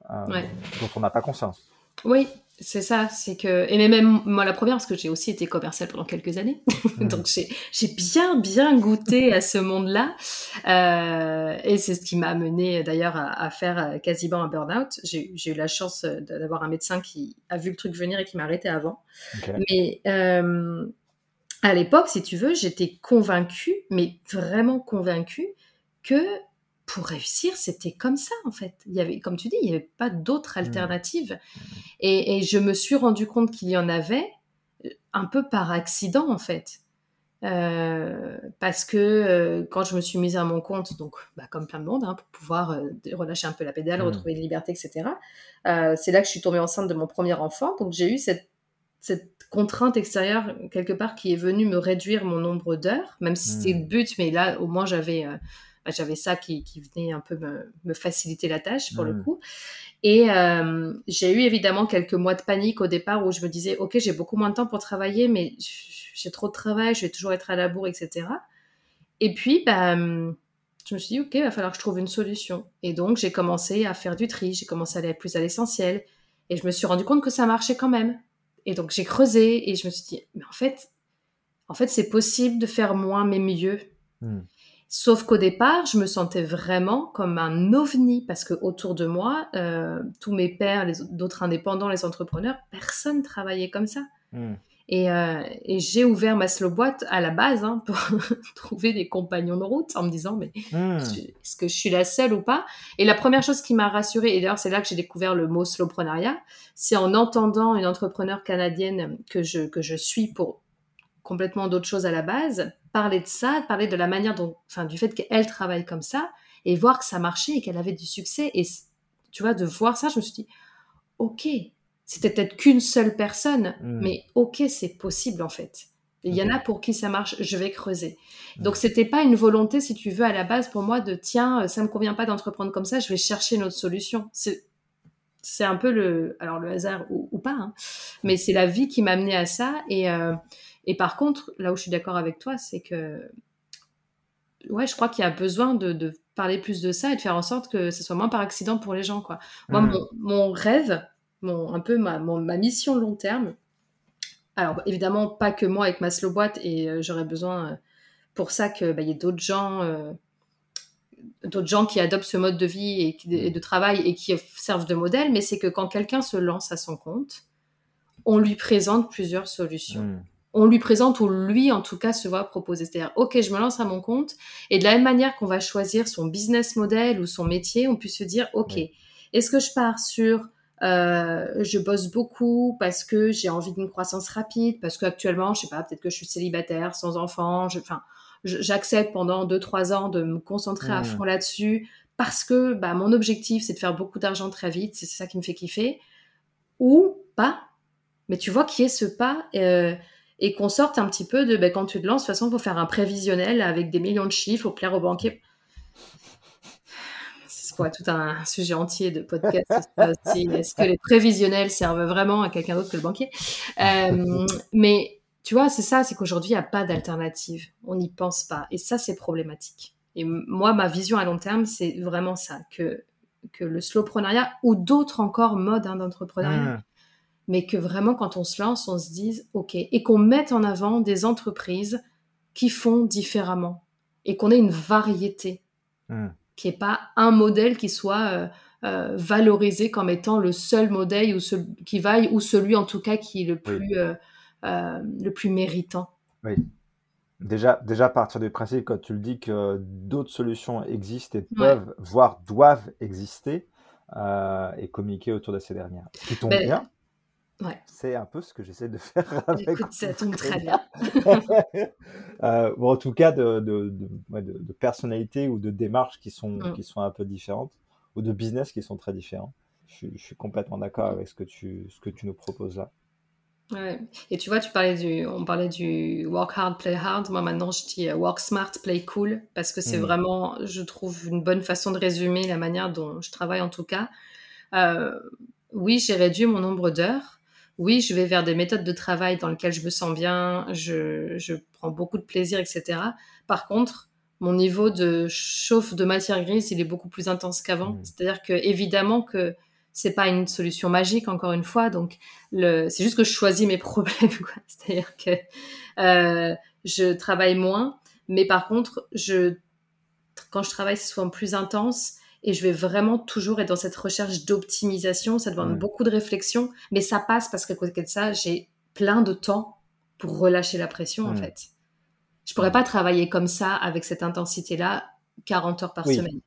euh, dont on n'a pas conscience. Oui, c'est ça, c'est que et même moi la première parce que j'ai aussi été commerciale pendant quelques années, (laughs) donc j'ai bien bien goûté à ce monde-là euh, et c'est ce qui m'a amené d'ailleurs à, faire quasiment un burn-out. J'ai eu la chance d'avoir un médecin qui a vu le truc venir et qui m'a arrêté avant. Mais euh, à l'époque, si tu veux, j'étais convaincue, mais vraiment convaincue que pour réussir, c'était comme ça en fait. Il y avait, comme tu dis, il n'y avait pas d'autre mmh. alternative. Et, je me suis rendu compte qu'il y en avait euh, un peu par accident en fait. Euh, parce que euh, quand je me suis mise à mon compte, donc bah, comme plein de monde, hein, pour pouvoir relâcher un peu la pédale, mmh. retrouver une liberté, etc., c'est là que je suis tombée enceinte de mon premier enfant. Donc j'ai eu cette, cette contrainte extérieure quelque part qui est venue me réduire mon nombre d'heures, même si c'était le but, mais là au moins j'avais bah, j'avais ça qui, venait un peu me, faciliter la tâche pour le mmh. coup. Et euh, j'ai eu évidemment quelques mois de panique au départ où je me disais, ok, j'ai beaucoup moins de temps pour travailler, mais j'ai trop de travail, je vais toujours être à la bourre, etc. Et puis, bah, je me suis dit, ok, il va falloir que je trouve une solution. Et donc, j'ai commencé à faire du tri, j'ai commencé à aller plus à l'essentiel. Et je me suis rendu compte que ça marchait quand même. Et donc, j'ai creusé et je me suis dit, mais en fait, en fait, c'est possible de faire moins mais mieux. Mmh. Sauf qu'au départ, je me sentais vraiment comme un ovni parce que autour de moi, euh, tous mes pères, les d'autres indépendants, les entrepreneurs, personne travaillait comme ça. Hmm. Euh, et, j'ai ouvert ma slow boîte à la base hein, pour (laughs) trouver des compagnons de route en me disant mais hmm. est-ce que je suis la seule ou pas? Et la première chose qui m'a rassurée, et d'ailleurs c'est là que j'ai découvert le mot slowpreneuriat, c'est en entendant une entrepreneur canadienne que je, que je suis pour complètement d'autres choses à la base, parler de ça, parler de la manière dont, enfin, du fait qu'elle travaille comme ça et voir que ça marchait et qu'elle avait du succès. Et tu vois, de voir ça, je me suis dit, ok, c'était peut-être qu'une seule personne, hmm. mais ok, c'est possible en fait. Il y en a pour qui ça marche, je vais creuser. Hmm. Donc c'était pas une volonté, si tu veux, à la base pour moi de tiens, ça me convient pas d'entreprendre comme ça, je vais chercher une autre solution. C'est c'est un peu le, alors le hasard ou, pas, hein, mais c'est la vie qui m'a amené à ça. Et, euh, et par contre, là où je suis d'accord avec toi, c'est que ouais, je crois qu'il y a besoin de, parler plus de ça et de faire en sorte que ce soit moins par accident pour les gens. Quoi. Moi, mmh. mon, rêve, mon, un peu ma, ma mission long terme, alors évidemment pas que moi avec ma slow boîte et euh, j'aurais besoin euh, pour ça qu'il bah, y ait d'autres gens, euh, d'autres gens qui adoptent ce mode de vie et, et, de travail et qui servent de modèle, mais c'est que quand quelqu'un se lance à son compte, on lui présente plusieurs solutions. Hmm. On lui présente ou lui, en tout cas, se voit proposer. C'est-à-dire, OK, je me lance à mon compte. Et de la même manière qu'on va choisir son business model ou son métier, on peut se dire, OK, est-ce que je pars sur euh, je bosse beaucoup parce que j'ai envie d'une croissance rapide, parce qu'actuellement, je sais pas, peut-être que je suis célibataire, sans enfant. Enfin, j'accepte pendant 2-3 ans de me concentrer à fond là-dessus parce que bah, mon objectif, c'est de faire beaucoup d'argent très vite, c'est ça qui me fait kiffer. Ou pas, mais tu vois qui est ce pas euh, et qu'on sorte un petit peu de ben, quand tu te lances, de toute façon, il faut faire un prévisionnel avec des millions de chiffres, faut plaire aux banquiers. C'est quoi tout un sujet entier de podcast. Est-ce que les prévisionnels servent vraiment à quelqu'un d'autre que le banquier? Euh, Mais tu vois, c'est ça, c'est qu'aujourd'hui, il n'y a pas d'alternative. On n'y pense pas. Et ça, c'est problématique. Et moi, ma vision à long terme, c'est vraiment ça, que, que le slowpreneuriat ou d'autres encore modes hein, d'entrepreneuriat, mmh mais que vraiment quand on se lance, on se dise OK et qu'on mette en avant des entreprises qui font différemment et qu'on ait une variété, hmm. qui n'est pas un modèle qui soit euh, euh, valorisé comme étant le seul modèle ou qui vaille ou celui en tout cas qui est le plus euh, le plus méritant. Oui. Déjà, déjà à partir du principe, quand tu le dis que d'autres solutions existent et peuvent, voire doivent exister, et communiquer autour de ces dernières. qui tombe ben, bien, c'est un peu ce que j'essaie de faire (laughs) avec. Écoute, ça tombe très bien. (laughs) euh, bon, en tout cas, de, de, de, de, personnalité ou de démarches qui sont, mm. qui sont un peu différentes, ou de business qui sont très différents. Je, je suis complètement d'accord avec ce que, tu, ce que tu nous proposes là. Ouais. Et tu vois, tu parlais du, on parlait du work hard, play hard. Moi, maintenant, je dis euh, work smart, play cool, parce que c'est mm. vraiment, je trouve, une bonne façon de résumer la manière dont je travaille en tout cas. Euh, oui, j'ai réduit mon nombre d'heures oui, je vais vers des méthodes de travail dans lesquelles je me sens bien, je, prends beaucoup de plaisir, etc. Par contre, mon niveau de chauffe de matière grise, il est beaucoup plus intense qu'avant. Mmh. C'est-à-dire que évidemment que c'est pas une solution magique, encore une fois. Donc, c'est juste que je choisis mes (laughs) problèmes. C'est-à-dire que euh, je travaille moins, mais par contre, je, quand je travaille, c'est souvent plus intense et je vais vraiment toujours être dans cette recherche d'optimisation. Ça demande beaucoup de réflexion, mais ça passe parce qu'à côté de ça, j'ai plein de temps pour relâcher la pression, en fait. Je pourrais pas travailler comme ça, avec cette intensité-là, 40 heures par semaine.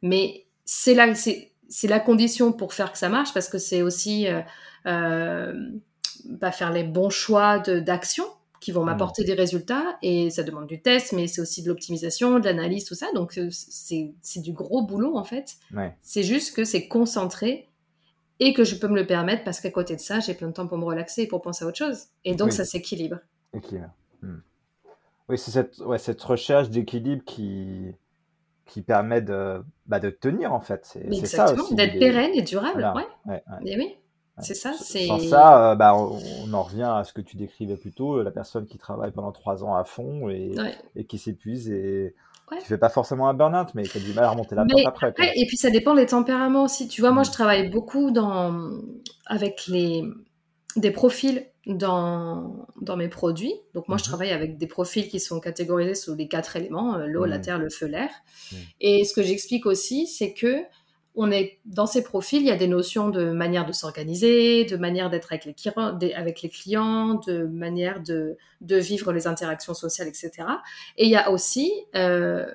Mais c'est la, c'est, la condition pour faire que ça marche, parce que c'est aussi euh, euh, bah, faire les bons choix d'action qui vont mmh. m'apporter des résultats et ça demande du test, mais c'est aussi de l'optimisation, de l'analyse, tout ça. Donc euh, c'est du gros boulot en fait. C'est juste que c'est concentré et que je peux me le permettre parce qu'à côté de ça, j'ai plein de temps pour me relaxer et pour penser à autre chose. Et donc ça s'équilibre. Mmh. Oui, c'est cette, ouais, cette recherche d'équilibre qui, qui permet de, bah, de tenir en fait. C'est ça. D'être pérenne et durable. Ouais. Et oui. C'est ça. Sans ça, euh, bah, on, en revient à ce que tu décrivais plus tôt, euh, la personne qui travaille pendant trois ans à fond et, et qui s'épuise et qui qui fait pas forcément un burn-out, mais qui a du mal à remonter la pente après. et puis ça dépend des tempéraments aussi. Tu vois, moi, je mm. travaille beaucoup dans... avec les... des profils dans, dans mes produits. Donc moi, je mm-hmm. travaille avec des profils qui sont catégorisés sous les quatre éléments, euh, l'eau, la mm. terre, le feu, l'air. Mm. Et ce que j'explique aussi, c'est que on est dans ces profils, il y a des notions de manière de s'organiser, de manière d'être avec les, avec les clients, de manière de, vivre les interactions sociales, etc. Et il y a aussi euh,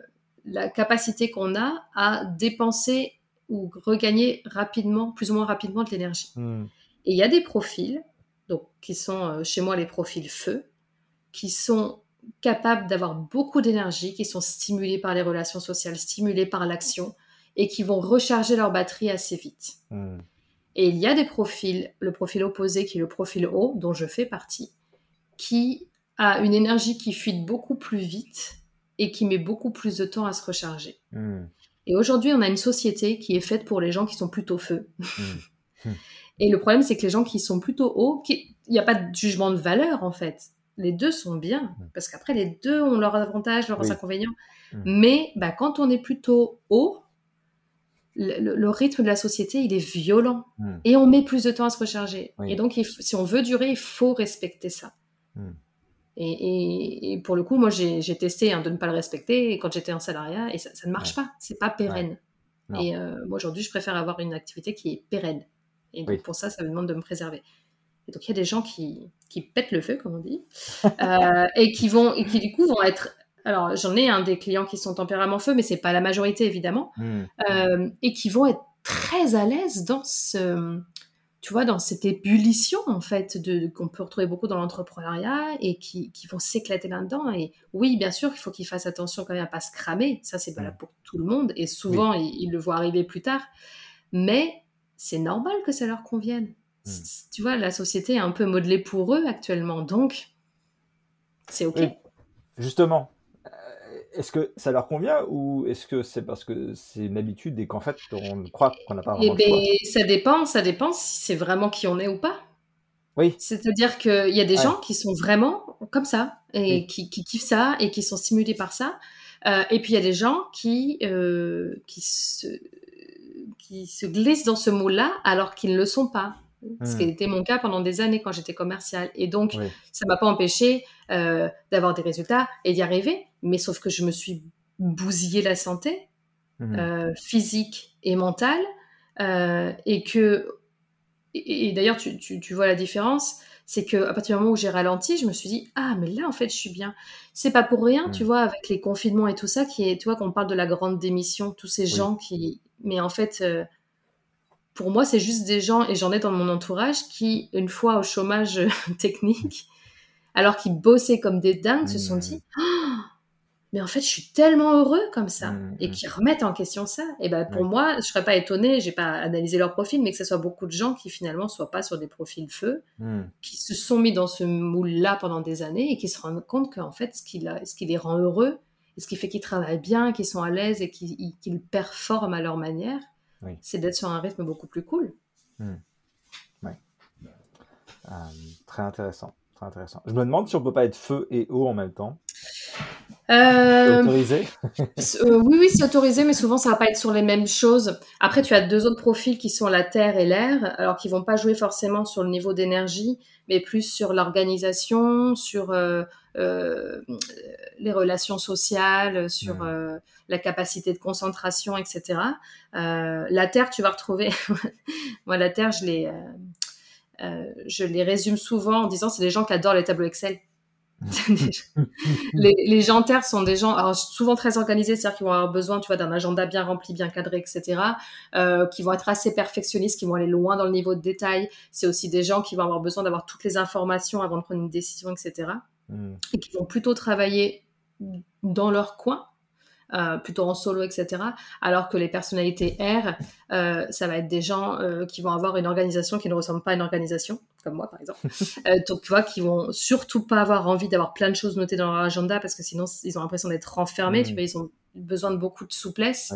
la capacité qu'on a à dépenser ou regagner rapidement, plus ou moins rapidement de l'énergie. Hmm. Et il y a des profils, donc qui sont euh, chez moi les profils feu, qui sont capables d'avoir beaucoup d'énergie, qui sont stimulés par les relations sociales, stimulés par l'action, et qui vont recharger leur batterie assez vite. Hmm. Et il y a des profils, le profil opposé qui est le profil haut, dont je fais partie, qui a une énergie qui fuite beaucoup plus vite et qui met beaucoup plus de temps à se recharger. Hmm. Et aujourd'hui, on a une société qui est faite pour les gens qui sont plutôt feu. (laughs) Hmm. et le problème, c'est que les gens qui sont plutôt hauts, il n'y a pas de jugement de valeur en fait. Les deux sont bien, parce qu'après, les deux ont leurs avantages, leurs inconvénients. Mais bah, quand on est plutôt haut, le, rythme de la société, il est violent. Hmm. Et on met plus de temps à se recharger. Et donc, si on veut durer, il faut respecter ça. Hmm. Et, pour le coup, moi, j'ai testé hein, de ne pas le respecter quand j'étais en salariat et ça, ne marche pas. C'est pas pérenne. Et euh, moi, aujourd'hui, je préfère avoir une activité qui est pérenne. Et donc, pour ça, ça me demande de me préserver. Et donc, il y a des gens qui, qui pètent le feu, comme on dit, (laughs) euh, et, qui vont, et qui, du coup, vont être. Alors, j'en ai un des clients qui sont tempérament feu, mais c'est pas la majorité, évidemment, mmh. euh, et qui vont être très à l'aise dans ce tu vois, dans cette ébullition, en fait, de, qu'on peut retrouver beaucoup dans l'entrepreneuriat et qui, qui vont s'éclater là-dedans. Et oui, bien sûr, il faut qu'ils fassent attention quand même à pas se cramer. Ça, c'est valable pour tout le monde. Et souvent, ils, le voient arriver plus tard. Mais c'est normal que ça leur convienne. Hmm. Tu vois, la société est un peu modelée pour eux actuellement. Donc, c'est OK. Justement, est-ce que ça leur convient ou est-ce que c'est parce que c'est une habitude et qu'en fait on croit qu'on n'a pas vraiment eh ben, Ça dépend, ça dépend si c'est vraiment qui on est ou pas. Oui. C'est-à-dire qu'il y a des gens qui sont vraiment comme ça et qui, kiffent ça et qui sont stimulés par ça. Euh, et puis il y a des gens qui, euh, qui, se, qui se glissent dans ce mot-là alors qu'ils ne le sont pas. Ce qui hmm. était mon cas pendant des années quand j'étais commercial. Et donc, ça ça m'a pas empêché euh, d'avoir des résultats et d'y arriver. Mais sauf que je me suis bousillé la santé hmm. euh, physique et mentale. Euh, et que, et, d'ailleurs, tu, tu, vois la différence, c'est que à partir du moment où j'ai ralenti, je me suis dit ah mais là en fait je suis bien. C'est pas pour rien, tu hmm. vois, avec les confinements et tout ça, qui est, tu vois, qu'on parle de la grande démission, tous ces gens qui, mais en fait pour moi, c'est juste des gens, et j'en ai dans mon entourage, qui, une fois au chômage (laughs) technique, alors qu'ils bossaient comme des dingues, se sont mmh. dit oh, Mais en fait, je suis tellement heureux comme ça. Mmh, et mmh. qui remettent en question ça. Et ben pour moi, je serais pas étonnée, j'ai pas analysé leur profil, mais que ce soit beaucoup de gens qui finalement soient pas sur des profils feu, qui se sont mis dans ce moule-là pendant des années et qui se rendent compte qu'en fait, ce qui, ce qui les rend heureux, et ce qui fait qu'ils travaillent bien, qu'ils sont à l'aise et qu'ils performent à leur manière, c'est d'être sur un rythme beaucoup plus cool. Hmm. Euh, très intéressant. Intéressant. Je me demande si on peut pas être feu et eau en même temps. Euh... autorisé? (laughs) euh, Oui, oui, c'est autorisé, mais souvent ça va pas être sur les mêmes choses. Après, tu as deux autres profils qui sont la terre et l'air, alors qui vont pas jouer forcément sur le niveau d'énergie, mais plus sur l'organisation, sur euh, les relations sociales, sur la capacité de concentration, etc. Euh, la Terre, tu vas retrouver. (laughs) Moi, la Terre, je euh, euh, je les résume souvent en disant c'est des gens qui adorent les tableaux Excel. (laughs) (laughs) les, les, gens Terre sont des gens alors, souvent très organisés, c'est-à-dire qu'ils vont avoir besoin, tu vois, d'un agenda bien rempli, bien cadré, etc. qui vont être assez perfectionnistes, qui vont aller loin dans le niveau de détail. C'est aussi des gens qui vont avoir besoin d'avoir toutes les informations avant de prendre une décision, etc. Hmm. Et qui vont plutôt travailler dans leur coin euh, plutôt en solo, etc. Alors que les personnalités R, euh, ça va être des gens euh, qui vont avoir une organisation qui ne ressemble pas à une organisation, comme moi par exemple. (laughs) donc tu vois, qui vont surtout pas avoir envie d'avoir plein de choses notées dans leur agenda parce que sinon ils ont l'impression d'être renfermés. Tu mmh. vois, ils ont besoin de beaucoup de souplesse.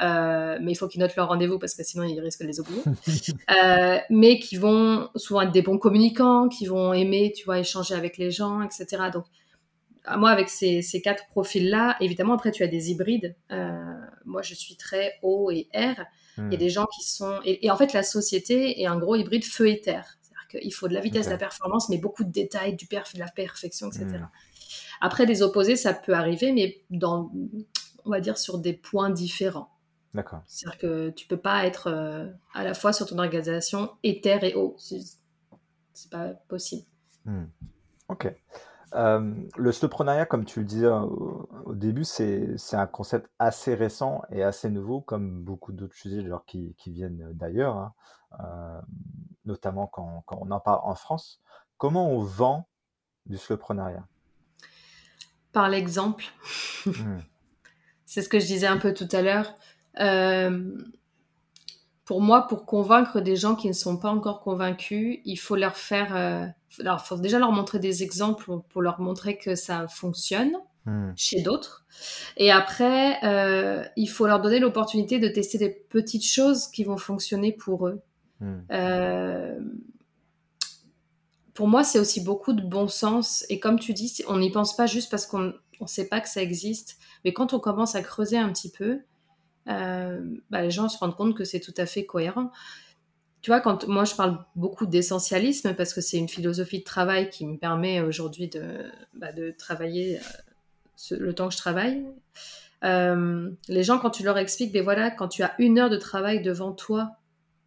mais il faut qu'ils notent leur rendez-vous parce que sinon ils risquent de les oublier. (laughs) mais qui vont souvent être des bons communicants, qui vont aimer, tu vois, échanger avec les gens, etc. Donc moi, avec ces, quatre profils-là, évidemment, après, tu as des hybrides. Euh, moi, je suis très O et R. Il y a hmm. des gens qui sont... Et, en fait, la société est un gros hybride feu et terre. C'est-à-dire qu'il faut de la vitesse, de la performance, mais beaucoup de détails, du perf, de la perfection, etc. Hmm. Après, des opposés, ça peut arriver, mais dans, on va dire, sur des points différents. D'accord. C'est-à-dire que tu peux pas être euh, à la fois sur ton organisation et terre et eau. C'est pas possible. Hmm. Ok. Euh, le slowpreneuriat, comme tu le disais au, début, c'est un concept assez récent et assez nouveau, comme beaucoup d'autres sujets qui, qui viennent d'ailleurs, hein. euh, notamment quand, quand, on en parle en France. Comment on vend du slowpreneuriat? Par l'exemple. Hmm. (laughs) c'est ce que je disais un peu tout à l'heure. Euh, pour moi, pour convaincre des gens qui ne sont pas encore convaincus, il faut leur faire. Euh, alors, faut déjà leur montrer des exemples pour leur montrer que ça fonctionne hmm. chez d'autres. Et après, euh, il faut leur donner l'opportunité de tester des petites choses qui vont fonctionner pour eux. Hmm. Euh, pour moi, c'est aussi beaucoup de bon sens. Et comme tu dis, on n'y pense pas juste parce qu'on ne sait pas que ça existe. Mais quand on commence à creuser un petit peu, euh, bah, les gens se rendent compte que c'est tout à fait cohérent. tu vois, quand moi je parle beaucoup d'essentialisme parce que c'est une philosophie de travail qui me permet aujourd'hui de, bah, de travailler euh, le temps que je travaille. Euh, les gens, quand tu leur expliques, ben voilà, quand tu as une heure de travail devant toi,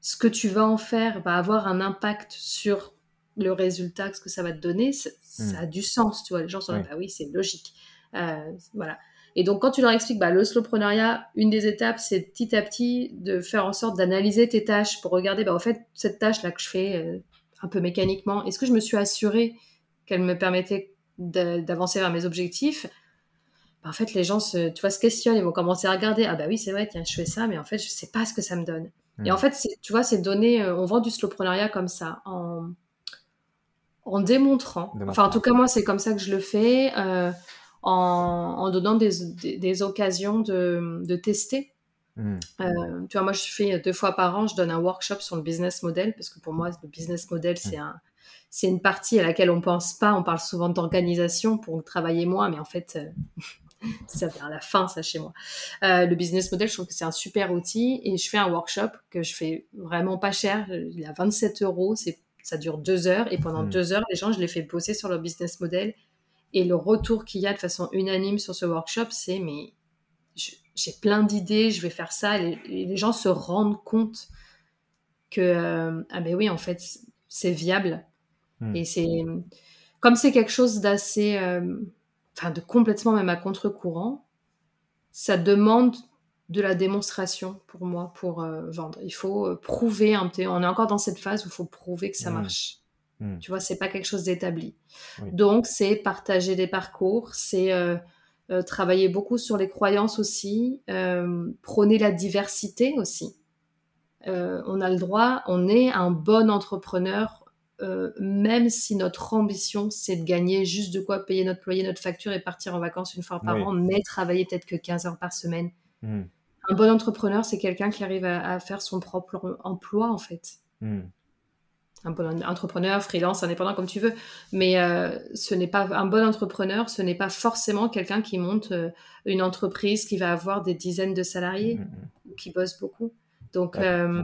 ce que tu vas en faire va avoir un impact sur le résultat, ce que ça va te donner, ça, hmm. a du sens, tu vois. Les gens sont là, bah oui, c'est logique. Euh, voilà. Et donc, quand tu leur expliques, bah, le slowpreneuriat, une des étapes, c'est petit à petit de faire en sorte d'analyser tes tâches pour regarder, bah, en fait, cette tâche-là que je fais euh, un peu mécaniquement, est-ce que je me suis assurée qu'elle me permettait d'avancer vers mes objectifs? Bah, En fait, les gens se, tu vois, se questionnent, ils vont commencer à regarder, ah bah oui, c'est vrai, tiens, je fais ça, mais en fait, je sais pas ce que ça me donne. Et en fait, tu vois, c'est donné, euh, on vend du slowpreneuriat comme ça, en, en démontrant. Enfin, en tout cas, moi, c'est comme ça que je le fais. Euh, en, donnant des, occasions de, tester. Hmm. Euh, tu vois, moi, je fais deux fois par an, je donne un workshop sur le business model, parce que pour moi, le business model, c'est hmm. un, c'est une partie à laquelle on pense pas. On parle souvent d'organisation pour travailler moins, mais en fait, euh, (laughs) ça vient à la fin, ça, chez moi. Euh, le business model, je trouve que c'est un super outil et je fais un workshop que je fais vraiment pas cher. Il a 27 euros, c'est, ça dure deux heures et pendant hmm. deux heures, les gens, je les fais bosser sur leur business model et le retour qu'il y a de façon unanime sur ce workshop, c'est mais j'ai plein d'idées, je vais faire ça. Et les, gens se rendent compte que euh, ah ben oui, en fait, c'est viable. Hmm. Et c'est comme c'est quelque chose d'assez, euh, enfin de complètement même à contre-courant, ça demande de la démonstration pour moi pour euh, vendre. Il faut prouver un peu. On est encore dans cette phase où il faut prouver que ça hmm. marche. Hmm. Tu vois, c'est pas quelque chose d'établi. Donc, c'est partager des parcours, c'est euh, euh, travailler beaucoup sur les croyances aussi, euh, prôner la diversité aussi. on a le droit, on est un bon entrepreneur, même si notre ambition, c'est de gagner juste de quoi payer notre loyer, notre facture et partir en vacances une fois par an, mais travailler peut-être que 15 heures par semaine. Hmm. Un bon entrepreneur, c'est quelqu'un qui arrive à, faire son propre emploi, en fait. Hmm un bon entrepreneur, freelance, indépendant, comme tu veux. Mais euh, ce n'est pas un bon entrepreneur, ce n'est pas forcément quelqu'un qui monte euh, une entreprise qui va avoir des dizaines de salariés, mmh, qui bosse beaucoup. Donc, euh,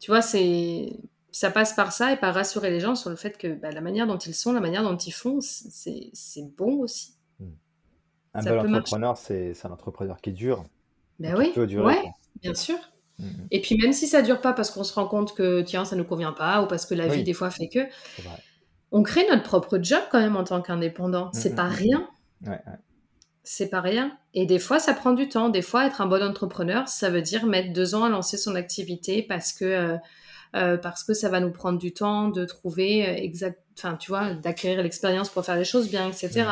tu vois, c'est ça passe par ça et par rassurer les gens sur le fait que bah, la manière dont ils sont, la manière dont ils font, c'est bon aussi. Un bon entrepreneur, c'est un entrepreneur qui dure. Ben oui, ouais, bien sûr. Mhm. Et puis même si ça dure pas parce qu'on se rend compte que tiens ça nous convient pas ou parce que la vie des fois fait que, on crée notre propre job quand même en tant qu'indépendant. C'est mhm. pas rien. C'est pas rien. Et des fois ça prend du temps. Des fois être un bon entrepreneur ça veut dire mettre deux ans à lancer son activité parce que euh, euh, parce que ça va nous prendre du temps de trouver euh, exact, enfin tu vois, d'acquérir l'expérience pour faire les choses bien, etc.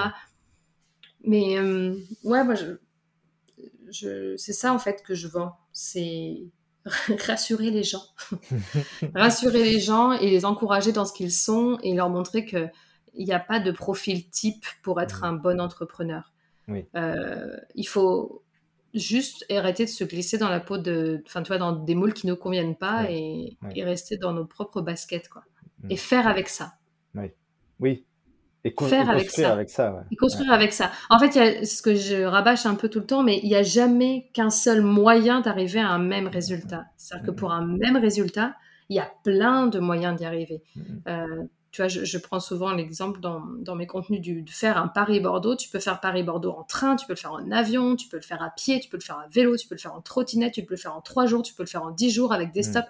Mais ouais, moi je, je c'est ça en fait que je vends. C'est (laughs) rassurer les gens. (laughs) rassurer les gens et les encourager dans ce qu'ils sont et leur montrer qu'il n'y a pas de profil type pour être un bon entrepreneur. Euh, il faut juste arrêter de se glisser dans la peau de, enfin, tu vois, dans des moules qui ne nous conviennent pas et, rester dans nos propres baskets, quoi. Mm. Et faire avec ça. Oui. Oui, et, faire avec ça. avec ça. Et construire avec ça. En fait, ce que je rabâche un peu tout le temps, mais il n'y a jamais qu'un seul moyen d'arriver à un même résultat. C'est-à-dire que pour un même résultat, il y a plein de moyens d'y arriver. Euh, tu vois, je, prends souvent l'exemple dans, dans, mes contenus du, de faire un Paris-Bordeaux. Tu peux faire Paris-Bordeaux en train, tu peux le faire en avion, tu peux le faire à pied, tu peux le faire à vélo, tu peux le faire en trottinette, tu peux le faire en trois jours, tu peux le faire en dix jours avec des stops.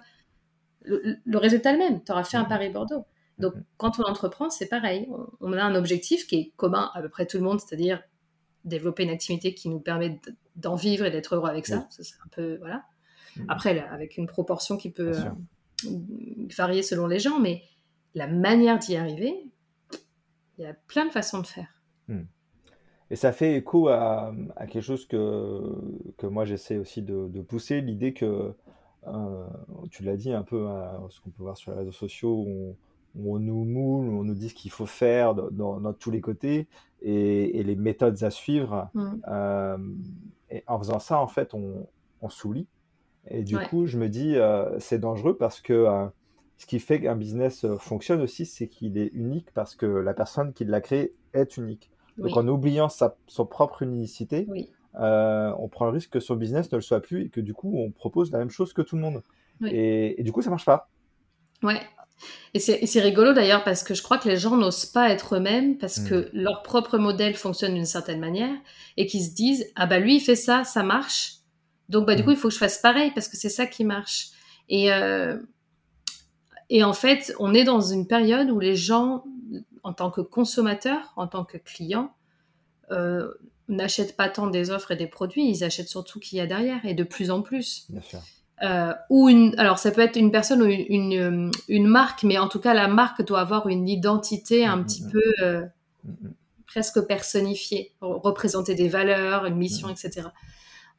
Le, le résultat est le même. Tu auras fait un Paris-Bordeaux. Donc, mhm. quand on entreprend, c'est pareil. On, a un objectif qui est commun à peu près tout le monde, c'est-à-dire développer une activité qui nous permet d'en vivre et d'être heureux avec ça. c'est un peu, voilà. Mhm. Après, avec une proportion qui peut euh, varier selon les gens, mais la manière d'y arriver, il y a plein de façons de faire. Hmm. Et ça fait écho à, quelque chose que, que moi j'essaie aussi de, pousser, l'idée que, euh, tu l'as dit un peu, hein, ce qu'on peut voir sur les réseaux sociaux, où on nous moule, on nous dit ce qu'il faut faire dans, tous les côtés et, les méthodes à suivre. Mm. Euh, et en faisant ça, en fait, on, on s'oublie. Et du coup, je me dis, euh, c'est dangereux parce que euh, ce qui fait qu'un business fonctionne aussi, c'est qu'il est unique parce que la personne qui l'a créé est unique. Donc en oubliant sa, son propre unicité, on prend le risque que son business ne le soit plus et que du coup, on propose la même chose que tout le monde. Et, et, du coup, ça marche pas. Ouais. Et c'est rigolo d'ailleurs parce que je crois que les gens n'osent pas être eux-mêmes parce Mm. que leur propre modèle fonctionne d'une certaine manière et qu'ils se disent ah bah lui il fait ça, ça marche. Donc bah du Mm. coup il faut que je fasse pareil parce que c'est ça qui marche. Et euh, et en fait on est dans une période où les gens en tant que consommateurs, en tant que clients, euh, n'achètent pas tant des offres et des produits, ils achètent surtout ce qu'il y a derrière et de plus en plus. Bien sûr. Euh, ou une, alors ça peut être une personne ou une, une, euh, une marque, mais en tout cas la marque doit avoir une identité un Mhm. petit peu euh, Mm, mm. presque personnifiée, re- représenter des valeurs, une mission, etc.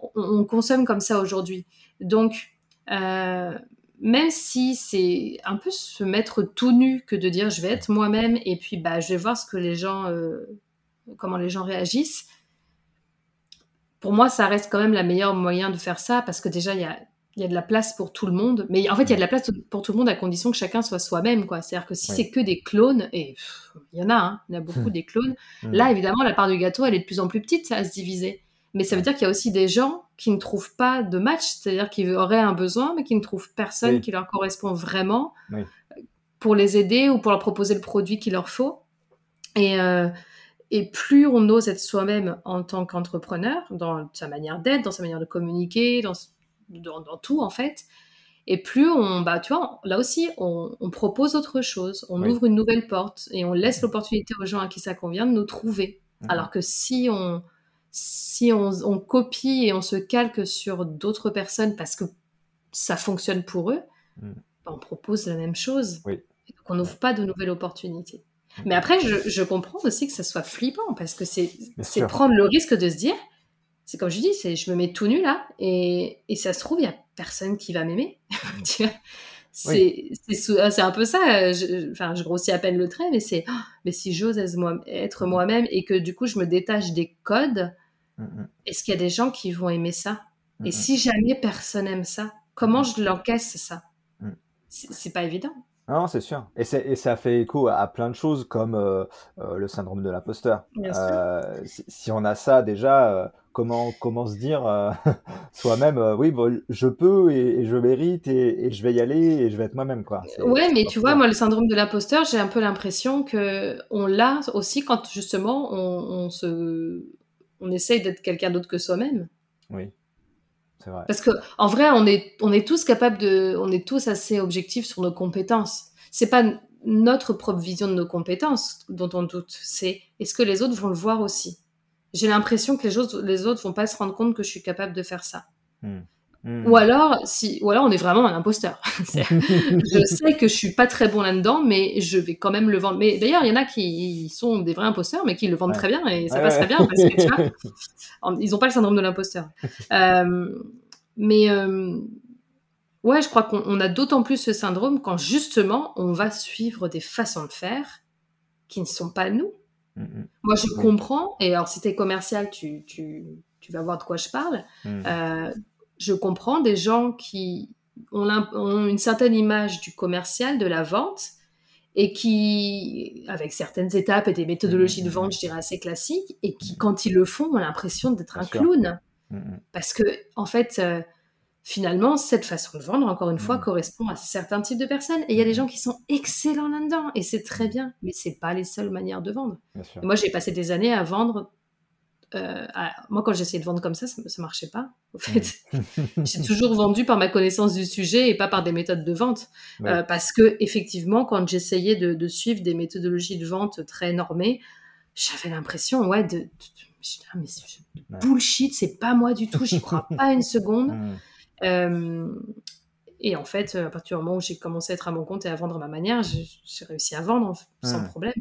On, on consomme comme ça aujourd'hui. Donc, euh, même si c'est un peu se mettre tout nu que de dire je vais être moi-même et puis bah je vais voir ce que les gens, comment les gens réagissent. Pour moi, ça reste quand même la meilleure moyen de faire ça parce que déjà il y a il y a de la place pour tout le monde, mais en fait, il y a de la place pour tout le monde à condition que chacun soit soi-même, quoi. C'est-à-dire que si c'est que des clones, et il y en a, hein, il y en a beaucoup des clones, Mm. là, évidemment, la part du gâteau, elle est de plus en plus petite, à se diviser. Mais ça veut dire qu'il y a aussi des gens qui ne trouvent pas de match, c'est-à-dire qui auraient un besoin, mais qui ne trouvent personne Oui. qui leur correspond vraiment Oui. pour les aider ou pour leur proposer le produit qu'il leur faut. Et, euh, et plus on ose être soi-même en tant qu'entrepreneur, dans sa manière d'être, dans sa manière de communiquer, dans, dans, dans tout en fait, et plus on, bah, tu vois, là aussi, on, on propose autre chose, on Oui. ouvre une nouvelle porte et on laisse l'opportunité aux gens à qui ça convient de nous trouver. Mm. Alors que si on, si on, on copie et on se calque sur d'autres personnes parce que ça fonctionne pour eux, Mm. bah, on propose la même chose. Oui. Et donc on n'ouvre pas de nouvelles opportunités. Mm. Mais après, je, je comprends aussi que ça soit flippant parce que c'est prendre le risque de se dire, c'est comme je dis, c'est je me mets tout nu là et, et ça se trouve, il y a personne qui va m'aimer. (laughs) Tu vois? C'est un peu ça. euh, je- Enfin, je grossis à peine le trait, mais c'est oh, mais si j'ose être être moi-même et que du coup je me détache des codes, Mm, mm. est-ce qu'il y a des gens qui vont aimer ça? Mm, Et mm. si jamais personne aime ça, comment je l'encaisse ça? Mm. C'est pas évident. Non, c'est sûr. Et, ça fait écho à plein de choses comme euh, euh, le syndrome de l'imposteur. Euh, si, si on a ça déjà, comment, comment se dire euh, (laughs) soi-même, euh, oui, bon, je peux et, et je mérite et, et je vais y aller et je vais être moi-même, quoi. Ouais, mais tu vois, moi, le syndrome de l'imposteur, j'ai un peu l'impression que on l'a aussi quand justement on, on se, on essaye d'être quelqu'un d'autre que soi-même. Oui, c'est vrai. Parce que en vrai, on est, on est tous capables de, on est tous assez objectifs sur nos compétences. C'est pas notre propre vision de nos compétences dont on doute. C'est est-ce que les autres vont le voir aussi? J'ai l'impression que les autres, les autres vont pas se rendre compte que je suis capable de faire ça. Mm. Mm. Ou alors, si, ou alors on est vraiment un imposteur. (laughs) Je (laughs) sais que je suis pas très bon là-dedans, mais je vais quand même le vendre. Mais d'ailleurs, il y en a qui sont des vrais imposteurs, mais qui le vendent Ouais. très bien et ça Ouais, passe ouais. très bien parce que tu vois, (laughs) ils ont pas le syndrome de l'imposteur. Euh, mais euh, ouais, je crois qu'on on a d'autant plus ce syndrome quand justement on va suivre des façons de faire qui ne sont pas nous. Mm, mm. Moi, je Oui. comprends, et alors si t'es commercial, tu, tu, tu vas voir de quoi je parle. Mm. Euh, je comprends des gens qui ont, une certaine image du commercial, de la vente, et qui, avec certaines étapes et des méthodologies de vente, je dirais, assez classiques, et qui, quand ils le font, ont l'impression d'être un sûr. clown. Parce que, en fait, euh, finalement, cette façon de vendre, encore une fois, Mhm. correspond à certains types de personnes. Et il y a des Mhm. gens qui sont excellents là-dedans, et c'est très bien, mais c'est pas les seules manières de vendre. Moi, j'ai passé des années à vendre. euh, à- Moi, quand j'essayais de vendre comme ça, ça, ça marchait pas. Au fait, (laughs) j'ai toujours vendu par ma connaissance du sujet et pas par des méthodes de vente. Ouais. Euh, parce que, effectivement, quand j'essayais de, de suivre des méthodologies de vente très normées, j'avais l'impression, ouais, de. de- dis, ah, mais bullshit, c'est pas moi du tout, j'y crois pas une seconde. (laughs) Mm. Euh, et en fait, à partir du moment où j'ai commencé à être à mon compte et à vendre à ma manière, j'ai réussi à vendre sans Mm. problème.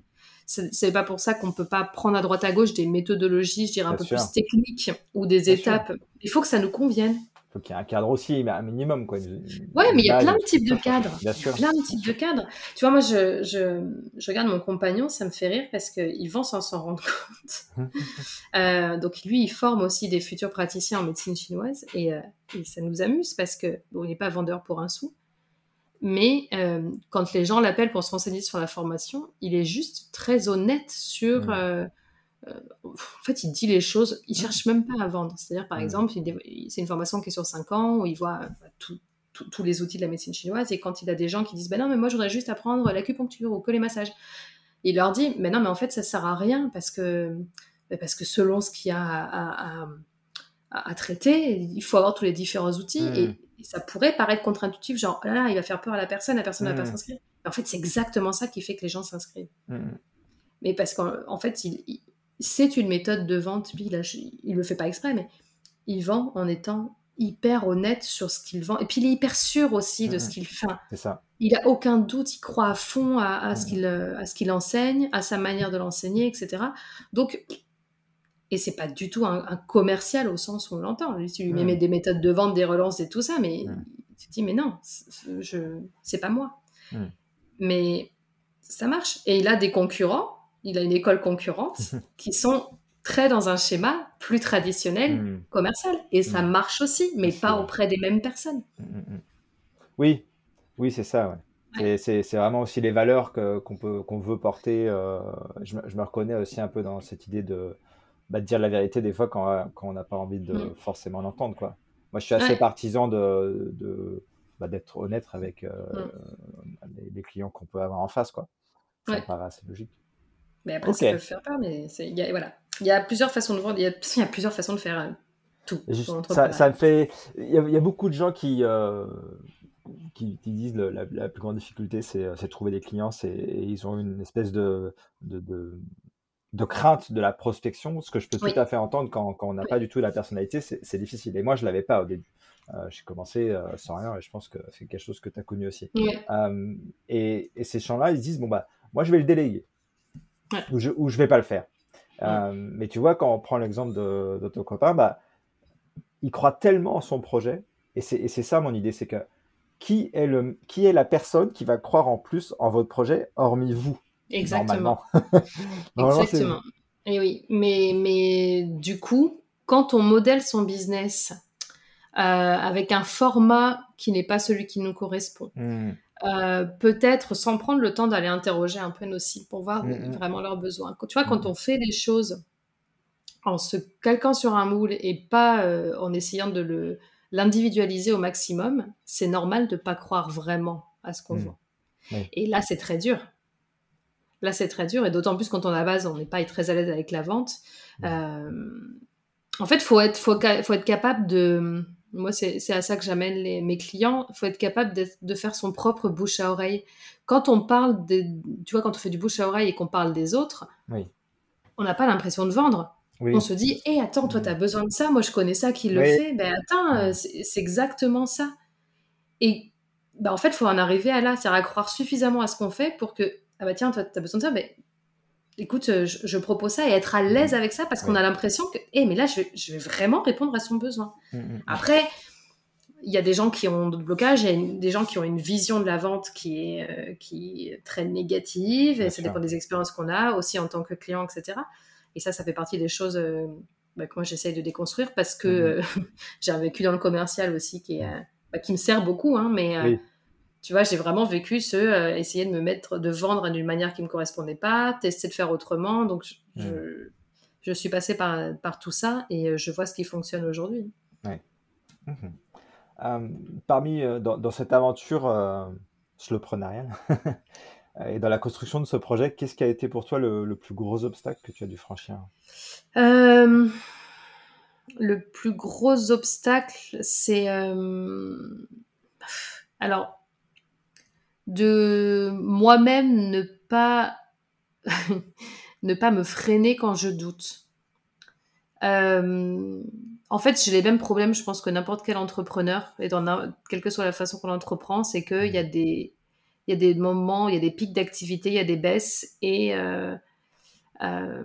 C'est pas pour ça qu'on peut pas prendre à droite à gauche des méthodologies, je dirais, un Bien peu sûr. plus techniques ou des Bien sûr. étapes. Il faut que ça nous convienne. Faut qu'il y ait un cadre aussi, mais un minimum, quoi. une- Ouais, une mais il y a plein de types de cadres. Bien sûr. plein de types de cadres. Tu vois, moi, je, je, je regarde mon compagnon, ça me fait rire parce qu'il vend sans s'en rendre compte. (laughs) Euh, donc, lui, il forme aussi des futurs praticiens en médecine chinoise et, euh, et ça nous amuse parce que, bon, il n'est pas vendeur pour un sou. Mais euh, quand les gens l'appellent pour se renseigner sur la formation, il est juste très honnête sur. Euh, en fait, il dit les choses, il cherche même pas à vendre. C'est-à-dire, par exemple, il c'est une formation qui est sur 5 ans où il voit euh, tout, tous les outils de la médecine chinoise. Et quand il a des gens qui disent, ben non, mais moi, je voudrais juste apprendre l'acupuncture ou que les massages, il leur dit, mais non, mais en fait, ça sert à rien parce que, ben parce que selon ce qu'il y a à, à, traiter, il faut avoir tous les différents outils. Et, hmm. ça pourrait paraître contre-intuitif, genre, oh là là, il va faire peur à la personne, la personne ne va pas hmm. s'inscrire. En fait, c'est exactement ça qui fait que les gens s'inscrivent. Hmm. Mais parce qu'en fait, il, c'est une méthode de vente, puis il, ne le fait pas exprès, mais il vend en étant hyper honnête sur ce qu'il vend. Et puis il est hyper sûr aussi de ce qu'il fait. C'est ça. Il a aucun doute, il croit à fond à, ce qu'il à ce qu'il enseigne, à sa manière de l'enseigner, etc. Donc, et c'est pas du tout un, commercial au sens où on l'entend. Tu lui mets des méthodes de vente, des relances et tout ça, mais tu te dis, mais non, je, c'est pas moi. Mais ça marche. Et il a des concurrents, il a une école concurrente (laughs) qui sont très dans un schéma plus traditionnel, hmm. commercial. Et ça hmm. marche aussi, mais pas auprès des mêmes personnes. Hmm, oui, oui, c'est ça. C'est vraiment aussi les valeurs qu'on peut qu'on veut porter. Euh, je, me reconnais aussi un peu dans cette idée de, bah, dire la vérité des fois quand, quand on n'a pas envie de forcément l'entendre. quoi. Moi, je suis assez partisan de, de bah, d'être honnête avec euh, les, clients qu'on peut avoir en face. quoi. Ça me paraît assez logique. Mais après, ça peut faire peur, mais il y a, voilà. Il y a plusieurs façons de vendre, il y a, il y a plusieurs façons de faire euh, tout. ça, ça, me fait. Il y, a, il y, a, beaucoup de gens qui, euh, qui, disent que la, la, plus grande difficulté, c'est de trouver des clients. Et ils ont une espèce de, de, de, de, crainte de la prospection, ce que je peux tout à fait entendre quand, quand on n'a pas du tout la personnalité, c'est difficile. Et moi, je ne l'avais pas au début. Euh, j'ai commencé sans rien et je pense que c'est quelque chose que tu as connu aussi. et, et, ces gens-là, ils disent bon, bah, moi, je vais le déléguer ou, je, ou je vais pas le faire. Euh, mais tu vois, quand on prend l'exemple de, de, ton copain, bah, il croit tellement en son projet, et c'est ça mon idée, c'est que qui est, le, qui est la personne qui va croire en plus en votre projet, hormis vous Exactement. (laughs) Exactement. Et oui, mais, mais du coup, quand on modèle son business euh, avec un format qui n'est pas celui qui nous correspond, hmm. Euh, peut-être sans prendre le temps d'aller interroger un peu nos sites pour voir mm, mm. vraiment leurs besoins. Tu vois, quand mm, on fait les choses en se calquant sur un moule et pas euh, en essayant de le l'individualiser au maximum, c'est normal de pas croire vraiment à ce qu'on voit. Et là, c'est très dur. Là, c'est très dur, et d'autant plus quand on a base, on n'est pas très à l'aise avec la vente. Euh, en fait, faut être, faut, faut être capable de moi, c'est à ça que j'amène mes clients. Il faut être capable de, faire son propre bouche à oreille. Quand on parle, de, tu vois, quand on fait du bouche à oreille et qu'on parle des autres, on n'a pas l'impression de vendre. On se dit, hé, attends, toi, tu as besoin de ça, moi, je connais ça qui le fait. Ben, attends, euh, c'est exactement ça. Et ben, en fait, il faut en arriver à là, c'est-à-dire à croire suffisamment à ce qu'on fait pour que, ah bah tiens, toi, tu as besoin de ça, ben, écoute, euh, je, propose ça et être à l'aise avec ça parce qu'on a l'impression que, hé, mais là, je vais, vraiment répondre à son besoin. Mm, mm, mm. Après, il y a des gens qui ont d'autres blocages, il y a des gens qui ont une vision de la vente qui est, euh, qui est très négative, et ça dépend des expériences qu'on a aussi en tant que client, etc. Et ça, ça fait partie des choses euh, bah, que moi j'essaye de déconstruire parce que (laughs) j'ai vécu dans le commercial aussi qui, est, bah, qui me sert beaucoup, hein, mais tu vois, j'ai vraiment vécu ce euh, essayer de me mettre, de vendre d'une manière qui me correspondait pas, tester de faire autrement. Donc, je, je, suis passée par, par, tout ça et euh, je vois ce qui fonctionne aujourd'hui. Ouais. Mhm. Euh, parmi, dans, dans, cette aventure euh, slowpreneuriale (laughs) et dans la construction de ce projet, qu'est-ce qui a été pour toi le, le, plus gros obstacle que tu as dû franchir? Le plus gros obstacle, c'est. Alors, de moi-même ne pas (laughs) ne pas me freiner quand je doute. Euh, en fait, j'ai les mêmes problèmes, je pense que n'importe quel entrepreneur, quelle que soit la façon qu'on entreprend, c'est qu'il y a des y a des moments, il y a des pics d'activité, il y a des baisses, et euh, euh,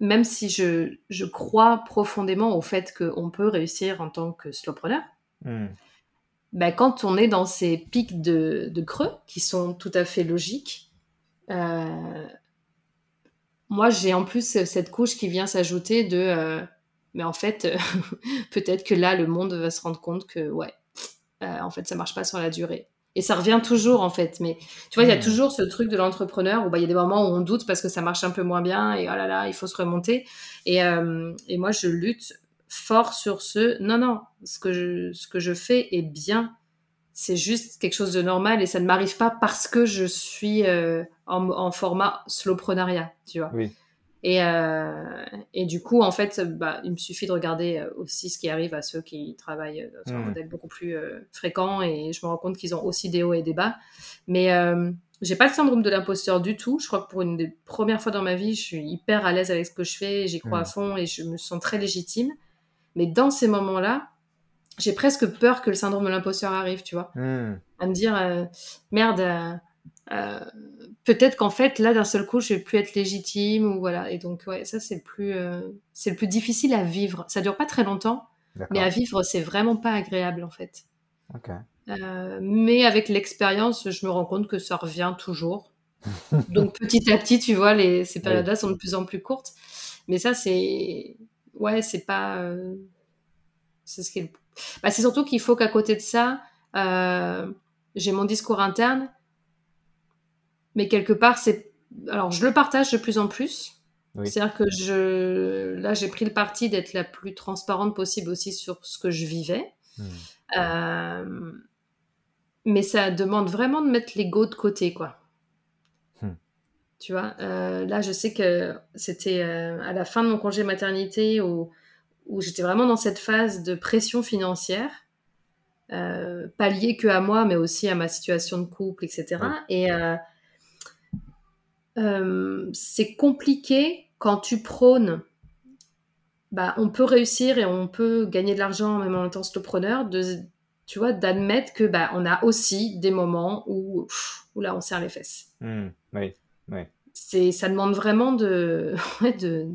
même si je, je, crois profondément au fait qu'on peut réussir en tant que slowpreneur, mmh. Bah, quand on est dans ces pics de, creux qui sont tout à fait logiques, euh, moi j'ai en plus cette couche qui vient s'ajouter de euh, mais en fait (laughs) peut-être que là le monde va se rendre compte que ouais euh, en fait ça marche pas sur la durée. Et ça revient toujours en fait. Mais tu vois il y a hmm. toujours ce truc de l'entrepreneur où bah, il y a des moments où on doute parce que ça marche un peu moins bien et oh là là il faut se remonter. Et, et moi je lutte fort sur ce non, non, ce que je, ce que je fais est bien c'est juste quelque chose de normal et ça ne m'arrive pas parce que je suis euh, en, en, format slowprenariat, tu vois. Oui. Et, euh, et du coup, en fait, bah, il me suffit de regarder euh, aussi ce qui arrive à ceux qui travaillent sur un Hmm. modèle beaucoup plus euh, fréquent et je me rends compte qu'ils ont aussi des hauts et des bas. Mais j'ai pas le syndrome de l'imposteur du tout. Je crois que pour une des premières fois dans ma vie, je suis hyper à l'aise avec ce que je fais, j'y crois Hmm. à fond et je me sens très légitime. Mais dans ces moments-là, j'ai presque peur que le syndrome de l'imposteur arrive, tu vois. Hmm. à me dire euh, merde euh, euh, peut-être qu'en fait là d'un seul coup je vais plus être légitime ou voilà. Et donc ouais ça c'est le plus c'est le plus difficile à vivre. Ça dure pas très longtemps mais à vivre c'est vraiment pas agréable en fait. Mais avec l'expérience je me rends compte que ça revient toujours. (laughs) Donc petit à petit tu vois les ces périodes là sont de plus en plus courtes. Mais ça c'est ouais c'est pas euh, c'est ce qui est bah, c'est surtout qu'il faut qu'à côté de ça euh, j'ai mon discours interne mais quelque part c'est alors je le partage de plus en plus Oui. c'est-à-dire que je là j'ai pris le parti d'être la plus transparente possible aussi sur ce que je vivais Hmm. euh, mais ça demande vraiment de mettre l'ego de côté, quoi. Tu vois, euh, là, je sais que c'était euh, à la fin de mon congé maternité où, où j'étais vraiment dans cette phase de pression financière, euh, pas liée que à moi, mais aussi à ma situation de couple, etc. Et c'est compliqué quand tu prônes bah, on peut réussir et on peut gagner de l'argent même en étant solopreneur, de, tu vois, d'admettre que bah, on a aussi des moments où, pff, où là on serre les fesses. Hmm. Oui. C'est, ça demande vraiment de, (laughs) de,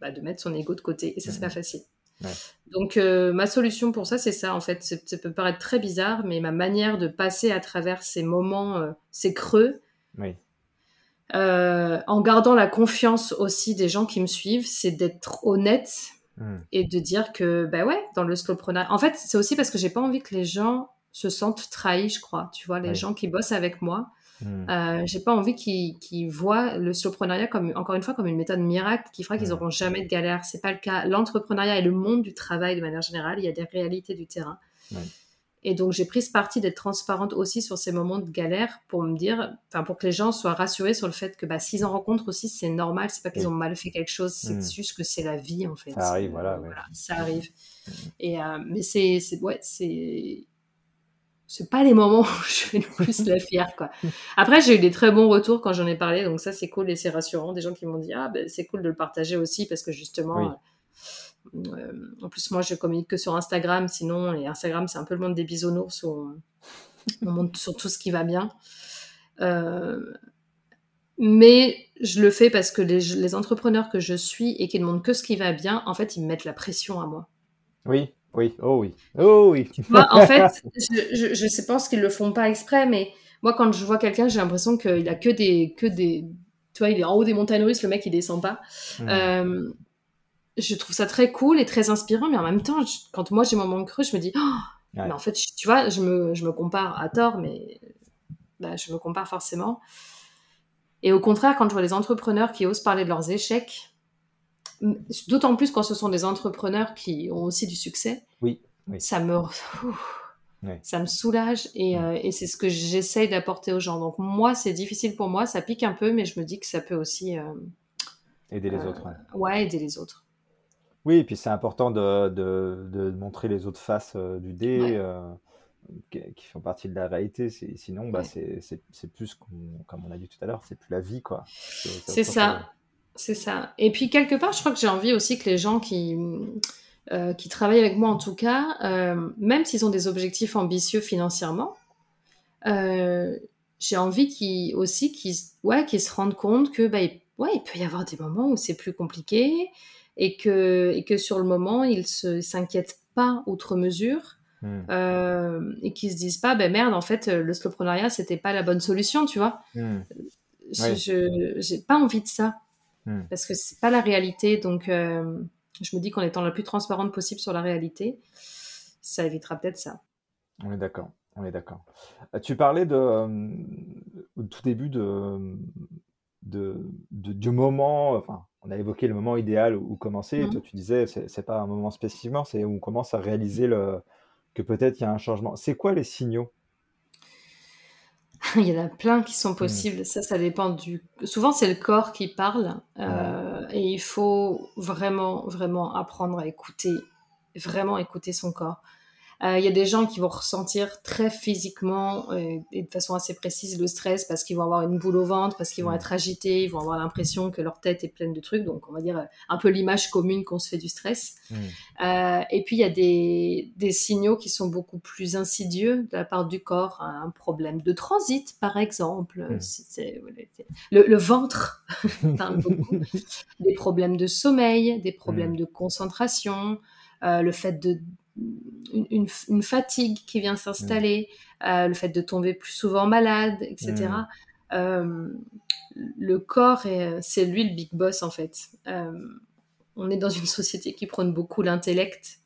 bah, de mettre son ego de côté et ça c'est Mhm. pas facile. Ouais. Donc euh, ma solution pour ça c'est ça en fait. Ça peut paraître très bizarre, mais ma manière de passer à travers ces moments, euh, ces creux, Oui. euh, en gardant la confiance aussi des gens qui me suivent, c'est d'être honnête Hmm. et de dire que bah ouais dans le slowpreneur en fait c'est aussi parce que j'ai pas envie que les gens se sentent trahis je crois tu vois les Oui. gens qui bossent avec moi Hmm. euh, j'ai pas envie qu'ils voient le slowpreneuriat comme encore une fois comme une méthode miracle qui fera qu'ils Mm. auront jamais de galère. C'est pas le cas. L'entrepreneuriat et le monde du travail de manière générale il y a des réalités du terrain. Et donc j'ai pris ce parti d'être transparente aussi sur ces moments de galère pour me dire enfin pour que les gens soient rassurés sur le fait que bah s'ils en rencontrent aussi c'est normal. C'est pas qu'ils ont mal fait quelque chose. C'est Mm. juste que c'est la vie en fait. Ça arrive, voilà, ouais. ça arrive. Et euh, mais c'est ouais c'est c'est pas les moments où je fais le plus la (laughs) fière quoi. Après j'ai eu des très bons retours quand j'en ai parlé donc ça c'est cool et c'est rassurant des gens qui m'ont dit ah ben c'est cool de le partager aussi parce que justement Oui. euh, en plus moi je communique que sur Instagram sinon et Instagram c'est un peu le monde des bisounours où on, on montre sur tout ce qui va bien. Euh, mais je le fais parce que les, les entrepreneurs que je suis et qui ne montrent que ce qui va bien, en fait, ils me mettent la pression à moi. Oui. Oui. Oh oui. Oh oui. (laughs) Moi, en fait, je, je, je sais- pense qu'ils le font pas exprès, mais moi, quand je vois quelqu'un, j'ai l'impression qu'il a que des, que des, tu vois, il est en haut des montagnes russes, le mec, il descend pas. Hmm. Euh, je trouve ça très cool et très inspirant, mais en même temps, je- quand moi j'ai mon moment creux, je me dis, oh, Ouais. mais en fait, tu vois, je me, je me compare à tort, mais bah, je me compare forcément. Et au contraire, quand je vois les entrepreneurs qui osent parler de leurs échecs, d'autant plus quand ce sont des entrepreneurs qui ont aussi du succès, Oui, oui. ça me, ça me soulage et, Mm. euh, et c'est ce que j'essaye d'apporter aux gens. Donc moi, c'est difficile pour moi, ça pique un peu, mais je me dis que ça peut aussi, euh, Aider les euh, autres. ouais. ouais, aider les autres. Oui, et puis c'est important de, de, de montrer les autres faces du dé Ouais. qui, font partie de la réalité. Sinon, bah, Ouais. c'est plus, comme on a dit tout à l'heure, c'est plus la vie, quoi. C'est ça. C'est ça. Et puis quelque part, je crois que j'ai envie aussi que les gens qui, euh, qui travaillent avec moi, en tout cas, euh, même s'ils ont des objectifs ambitieux financièrement, euh, j'ai envie qu'ils aussi qu'ils ouais, qu'ils se rendent compte que bah, il, ouais, il peut y avoir des moments où c'est plus compliqué et que, et que sur le moment, ils ne s'inquiètent pas outre mesure. Hmm. euh, et qu'ils se disent pas, ben merde, en fait, le slowpreneuriat, c'était pas la bonne solution, tu vois. Hmm. Je- Ouais. je j'ai pas envie de ça Hmm. parce que c'est pas la réalité. Donc, euh, je me dis qu'en étant la plus transparente possible sur la réalité, ça évitera peut-être ça. On est d'accord. On est d'accord. Euh, Tu parlais de, euh, au tout début de, de, de- du moment, enfin, on a évoqué le moment idéal où, où commencer. Et Mhm. toi, tu disais, c'est c'est pas un moment spécifiquement, c'est où on commence à réaliser le, que peut-être il y a un changement. C'est quoi les signaux (laughs) il y en a plein qui sont possibles. Ça, ça dépend du. Souvent, c'est le corps qui parle. Euh, et il faut vraiment, vraiment apprendre à écouter, vraiment écouter son corps. Euh, il y a des gens qui vont ressentir très physiquement euh, et de façon assez précise le stress parce qu'ils vont avoir une boule au ventre, parce qu'ils vont mm. être agités, ils vont avoir l'impression que leur tête est pleine de trucs. Donc, on va dire euh, un peu l'image commune qu'on se fait du stress. Mm. Euh, et puis, il y a des, des, signaux qui sont beaucoup plus insidieux de la part du corps. Un problème de transit, par exemple. Mm. Si le, le, ventre (laughs) parle beaucoup. (laughs) des problèmes de sommeil, des problèmes de concentration. Le fait de une, fatigue qui vient s'installer, euh, le fait de tomber plus souvent malade, etc. Euh, le corps, c'est lui le big boss en fait. Euh, on est dans une société qui prône beaucoup l'intellect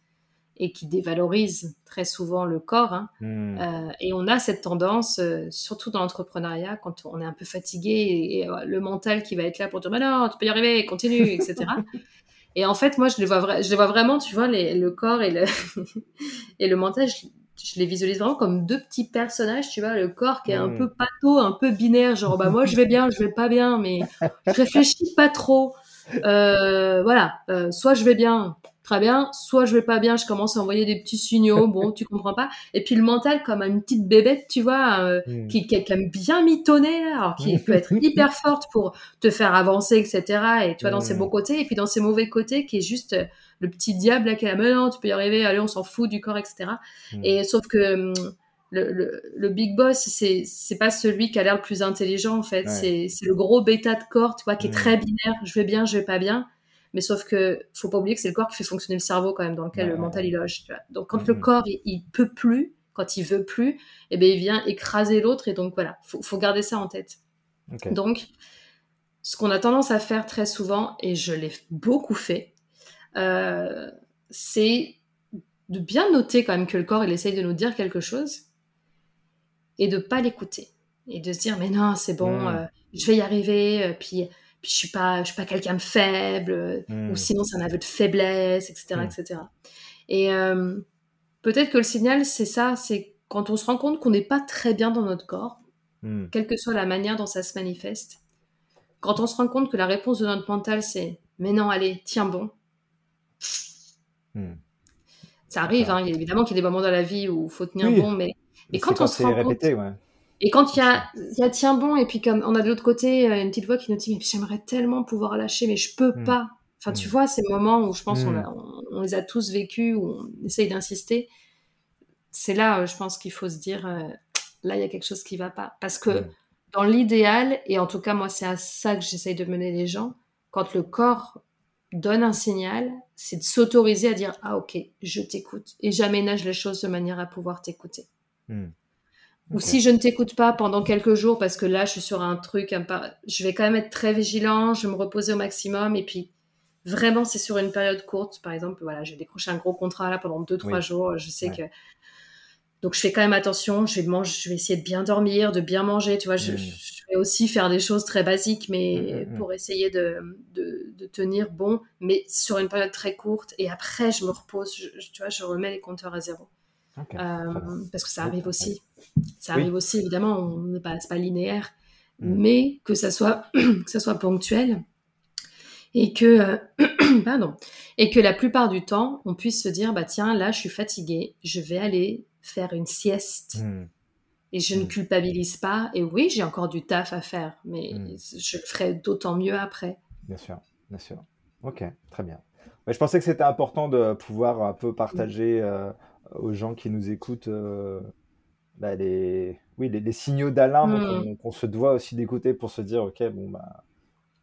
et qui dévalorise très souvent le corps. Hein. Hmm. et on a cette tendance, surtout dans l'entrepreneuriat, quand on est un peu fatigué et, le mental qui va être là pour dire non, tu peux y arriver, continue, etc. (laughs) Et en fait, moi, je les vois, je les vois vraiment, tu vois, les, le corps et le, (laughs) et le mental, je, les visualise vraiment comme deux petits personnages, tu vois, le corps qui est un peu pato, un peu binaire, genre, bah, moi, je vais bien, je vais pas bien, mais je réfléchis pas trop. Euh, voilà, euh, soit je vais bien, très bien, soit je vais pas bien, je commence à envoyer des petits signaux, bon, tu comprends pas. Et puis le mental, comme une petite bébête, tu vois, euh, hmm. qui, qui, aime bien mitonner, alors qui peut être (laughs) hyper forte pour te faire avancer, etc. Et tu vois, dans ses hmm. beaux côtés, et puis dans ses mauvais côtés, qui est juste euh, le petit diable là qui est là, non, tu peux y arriver, allez, on s'en fout du corps, etc. Hmm. Et sauf que hum, le, le, le, big boss, c'est c'est pas celui qui a l'air le plus intelligent en fait. C'est c'est le gros bêta de corps, tu vois, qui est très binaire. Je vais bien, je vais pas bien. Mais sauf que faut pas oublier que c'est le corps qui fait fonctionner le cerveau quand même, dans lequel le mental il loge. Tu vois. Donc quand le mm-hmm. corps il, peut plus, quand il veut plus, eh ben il vient écraser l'autre et donc voilà, faut, faut garder ça en tête. Donc ce qu'on a tendance à faire très souvent, et je l'ai beaucoup fait, euh, c'est de bien noter quand même que le corps il essaye de nous dire quelque chose et de pas l'écouter et de se dire mais non c'est bon, mm. euh, je vais y arriver, euh, puis puis je suis pas, je suis pas quelqu'un de faible, ou hmm. sinon c'est un aveu de faiblesse, etc., etc. Et euh, peut-être que le signal, c'est ça, c'est quand on se rend compte qu'on n'est pas très bien dans notre corps, hmm. quelle que soit la manière dont ça se manifeste. Quand on se rend compte que la réponse de notre mental, c'est mais non, allez, tiens bon. Hmm. Ça arrive, hein, évidemment qu'il y a des moments dans la vie où il faut tenir bon, mais, mais quand on se rend répété, compte, ouais. Et quand il y a, y a tiens bon, et puis comme on a de l'autre côté euh, une petite voix qui nous dit, mais j'aimerais tellement pouvoir lâcher, mais je peux mm. pas. Enfin, tu mm. vois, ces moments où je pense qu'on mm. on, les a tous vécus, où on essaye d'insister. C'est là, euh, je pense qu'il faut se dire, euh, là, il y a quelque chose qui va pas. Parce que dans l'idéal, et en tout cas, moi, c'est à ça que j'essaye de mener les gens, quand le corps donne un signal, c'est de s'autoriser à dire, ah ok, je t'écoute. Et j'aménage les choses de manière à pouvoir t'écouter. Ou si je ne t'écoute pas pendant quelques jours parce que là, je suis sur un truc, je vais quand même être très vigilant, je vais me reposer au maximum. Et puis, vraiment, c'est sur une période courte. Par exemple, voilà, j'ai décroché un gros contrat là pendant deux, trois jours. Je sais que. Donc, je fais quand même attention. Je vais, manger, je vais essayer de bien dormir, de bien manger. Tu vois, je, vais aussi faire des choses très basiques, mais mmh, mmh, mmh. pour essayer de, de, tenir bon, mais sur une période très courte. Et après, je me repose. tu vois, je remets les compteurs à zéro. Euh, parce que ça arrive aussi. Ça arrive aussi, évidemment, on n'est pas, pas linéaire, mm. mais que ça soit, (clears throat) que ça soit ponctuel et que, euh, (clears throat) pardon, et que la plupart du temps, on puisse se dire, bah tiens, là, je suis fatiguée, je vais aller faire une sieste. Mm. Et je ne mm. culpabilise pas. Et oui, j'ai encore du taf à faire, mais je le ferai d'autant mieux après. Bien sûr, bien sûr. Ok, très bien. je pensais que c'était important de pouvoir un peu partager euh, aux gens qui nous écoutent euh, bah, les, oui, les, signaux d'alarme mm. qu'on se doit aussi d'écouter pour se dire, ok, bon, bah,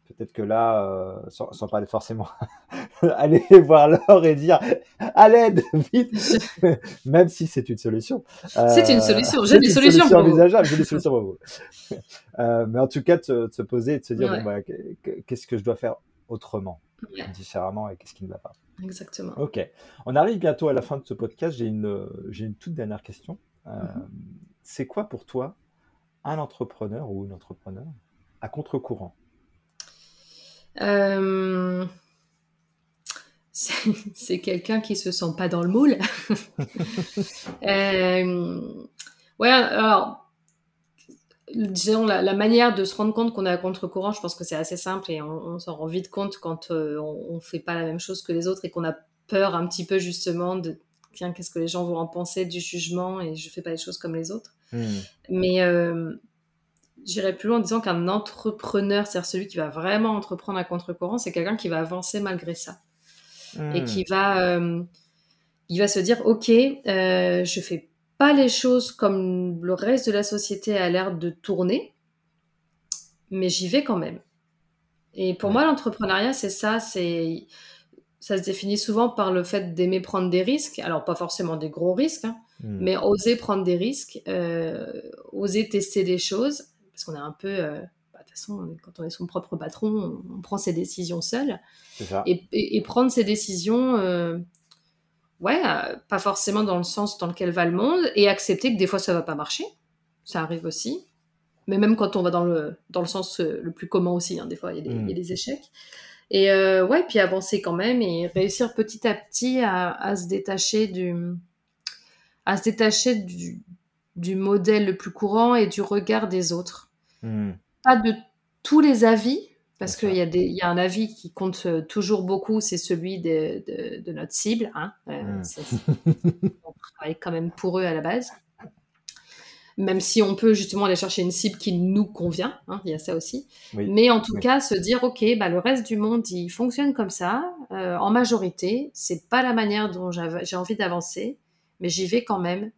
peut-être que là, euh, sans, sans, parler forcément, (laughs) aller voir l'or et dire à l'aide, (laughs) vite, (laughs) même si c'est une solution. c'est une solution, j'ai des solutions. Solution j'ai des solutions pour vous. mais en tout cas, de, se poser et de se dire, bon, bah, qu'est-ce que je dois faire autrement, différemment, et qu'est-ce qui ne va pas. Exactement. Ok. On arrive bientôt à la fin de ce podcast. J'ai une, j'ai une toute dernière question. Euh, mhm. C'est quoi pour toi un entrepreneur ou une entrepreneur à contre-courant? Euh, C'est quelqu'un qui se sent pas dans le moule. (laughs) euh... Ouais, alors disons, la, manière de se rendre compte qu'on est à contre-courant, je pense que c'est assez simple et on, s'en rend vite compte quand euh, on ne fait pas la même chose que les autres et qu'on a peur un petit peu justement de tiens, qu'est-ce que les gens vont en penser du jugement et je fais pas les choses comme les autres. Hmm. Mais euh, j'irais plus loin en disant qu'un entrepreneur, c'est-à-dire celui qui va vraiment entreprendre à contre-courant, c'est quelqu'un qui va avancer malgré ça et qui hmm. va, euh, il va se dire ok, euh, je fais pas les choses comme le reste de la société a l'air de tourner, mais j'y vais quand même. Et pour moi, l'entrepreneuriat, c'est ça, c'est ça se définit souvent par le fait d'aimer prendre des risques. Alors, pas forcément des gros risques, hein, hmm. mais oser prendre des risques, euh, oser tester des choses, parce qu'on est un peu. Euh, bah, de toute façon, quand on est son propre patron, on, prend ses décisions seul. Et, prendre ses décisions, euh, ouais, pas forcément dans le sens dans lequel va le monde, et accepter que des fois ça va pas marcher. Ça arrive aussi. Mais même quand on va dans le, dans le sens le plus commun aussi, hein, des fois il y, a des hmm. échecs. Et euh, ouais, puis avancer quand même et réussir petit à petit à, se détacher du, à se détacher du, du, modèle le plus courant et du regard des autres. Hmm. Pas de tous les avis, parce qu'il y, a y a un avis qui compte euh, toujours beaucoup, c'est celui de, de, de, notre cible. Hein. Euh, hmm. (laughs) on travaille quand même pour eux à la base même si on peut justement aller chercher une cible qui nous convient, hein, il y a ça aussi. Mais en tout cas, se dire, ok, bah, le reste du monde, il fonctionne comme ça, euh, en majorité, c'est pas la manière dont j'ai envie d'avancer, mais j'y vais quand même.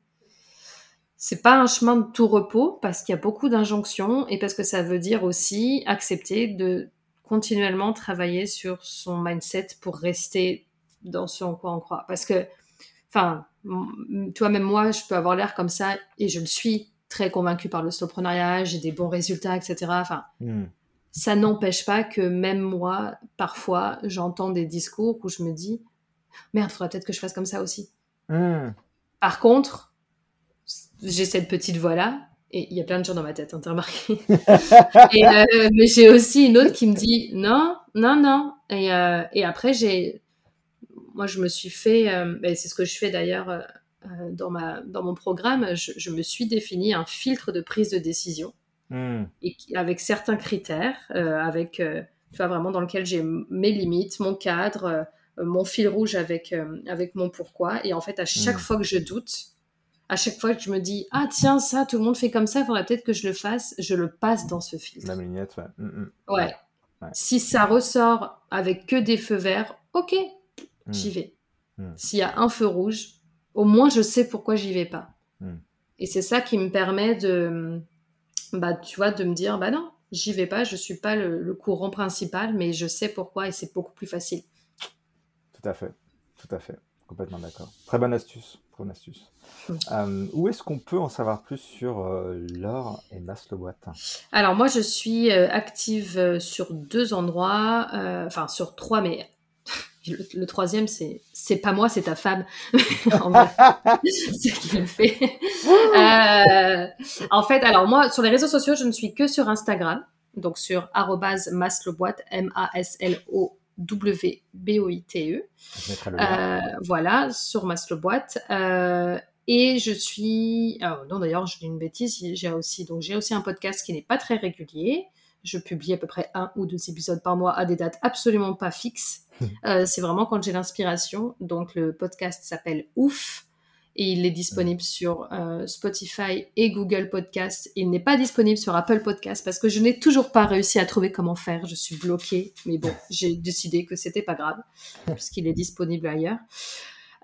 C'est pas un chemin de tout repos parce qu'il y a beaucoup d'injonctions et parce que ça veut dire aussi accepter de continuellement travailler sur son mindset pour rester dans ce en quoi on croit. Parce que, enfin, toi même moi, je peux avoir l'air comme ça et je le suis très convaincu par le soloprenariat, j'ai des bons résultats, etc. Enfin, hmm. ça n'empêche pas que même moi, parfois, j'entends des discours où je me dis, merde, faudrait peut-être que je fasse comme ça aussi. Hmm. Par contre, j'ai cette petite voix-là, et il y a plein de gens dans ma tête, hein, t'as remarqué. (laughs) (laughs) Euh, mais j'ai aussi une autre qui me dit, non, non, non. Et, euh, et après, j'ai, moi, je me suis fait, euh, c'est ce que je fais d'ailleurs dans, ma, dans mon programme, je, me suis défini un filtre de prise de décision hmm. et avec certains critères, avec, tu vois, vraiment dans lequel j'ai mes limites, mon cadre, mon fil rouge avec, avec mon pourquoi. Et en fait, à chaque hmm. fois que je doute, à chaque fois que je me dis ah tiens ça tout le monde fait comme ça, il faudrait peut-être que je le fasse, je le passe dans ce filtre. La lignette, ouais. Hmm, ouais. Si ça ressort avec que des feux verts, ok, j'y vais. S'il y a un feu rouge, au moins je sais pourquoi j'y vais pas. Et c'est ça qui me permet de, bah, tu vois, de me dire, bah non, j'y vais pas, je suis pas le, courant principal, mais je sais pourquoi et c'est beaucoup plus facile. Tout à fait, tout à fait, complètement d'accord. Très bonne astuce, très bonne astuce. Euh, où est-ce qu'on peut en savoir plus sur euh, Laure et Mas Le Boîte Alors moi, je suis euh, active sur deux endroits, enfin sur trois, mais (laughs) le, troisième, c'est c'est pas moi, c'est ta femme. (laughs) (laughs) c'est qui le fait. Euh, en fait, alors moi, sur les réseaux sociaux, je ne suis que sur Instagram, donc sur @masleboite, M-A-S-L-O-W-B-O-I-T-E. Euh, voilà, sur Masleboite. Euh, et je suis, non d'ailleurs, je dis une bêtise, j'ai aussi donc j'ai aussi un podcast qui n'est pas très régulier. Je publie à peu près un ou deux épisodes par mois à des dates absolument pas fixes. (laughs) Euh, c'est vraiment quand j'ai l'inspiration. Donc le podcast s'appelle Ouf et il est disponible sur euh, Spotify et Google Podcast. Il n'est pas disponible sur Apple Podcast parce que je n'ai toujours pas réussi à trouver comment faire. Je suis bloquée, mais bon, (laughs) j'ai décidé que c'était pas grave puisqu'il est disponible ailleurs.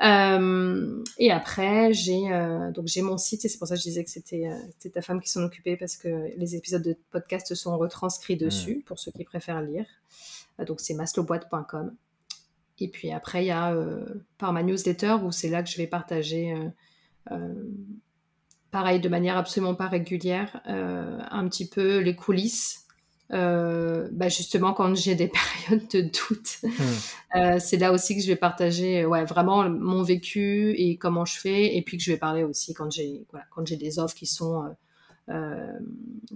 Euh, et après, j'ai donc j'ai mon site et c'est pour ça que je disais que c'était ta femme qui s'en occupait parce que les épisodes de podcast sont retranscrits dessus pour ceux qui préfèrent lire. donc c'est maslowboîte.com. Et puis après, il y a euh, par ma newsletter où c'est là que je vais partager, euh, euh, pareil, de manière absolument pas régulière, un petit peu les coulisses. Bah justement, quand j'ai des (laughs) périodes de doute, hmm. c'est là aussi que je vais partager ouais, vraiment mon vécu et comment je fais. Et puis que je vais parler aussi quand j'ai voilà, quand j'ai des offres qui sont,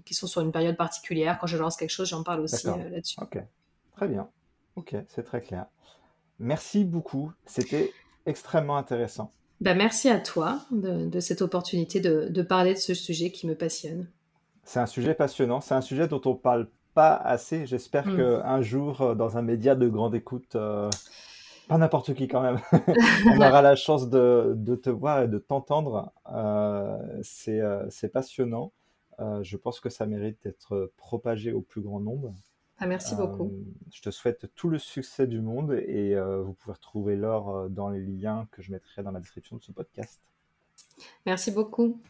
qui sont sur une période particulière. Quand je lance quelque chose, j'en parle aussi là-dessus. Ok, très bien. Ok, c'est très clair. Merci beaucoup. C'était extrêmement intéressant. Bah, merci à toi de, cette opportunité de, parler de ce sujet qui me passionne. C'est un sujet passionnant. C'est un sujet dont on parle pas assez. J'espère Mm. qu'un jour, euh, dans un média de grande écoute, euh, pas n'importe qui quand même, (laughs) on (laughs) aura la chance de, de te voir et de t'entendre. Euh, c'est euh, passionnant. Je pense que ça mérite d'être propagé au plus grand nombre. Ah, merci beaucoup. Euh, je te souhaite tout le succès du monde et euh, vous pouvez retrouver Laure euh, dans les liens que je mettrai dans la description de ce podcast. Merci beaucoup.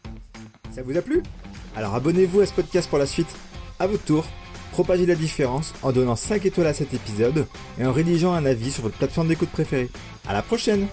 Ça vous a plu? Alors abonnez-vous à ce podcast pour la suite. À votre tour, propagez la différence en donnant 5 étoiles à cet épisode et en rédigeant un avis sur votre plateforme d'écoute préférée. À la prochaine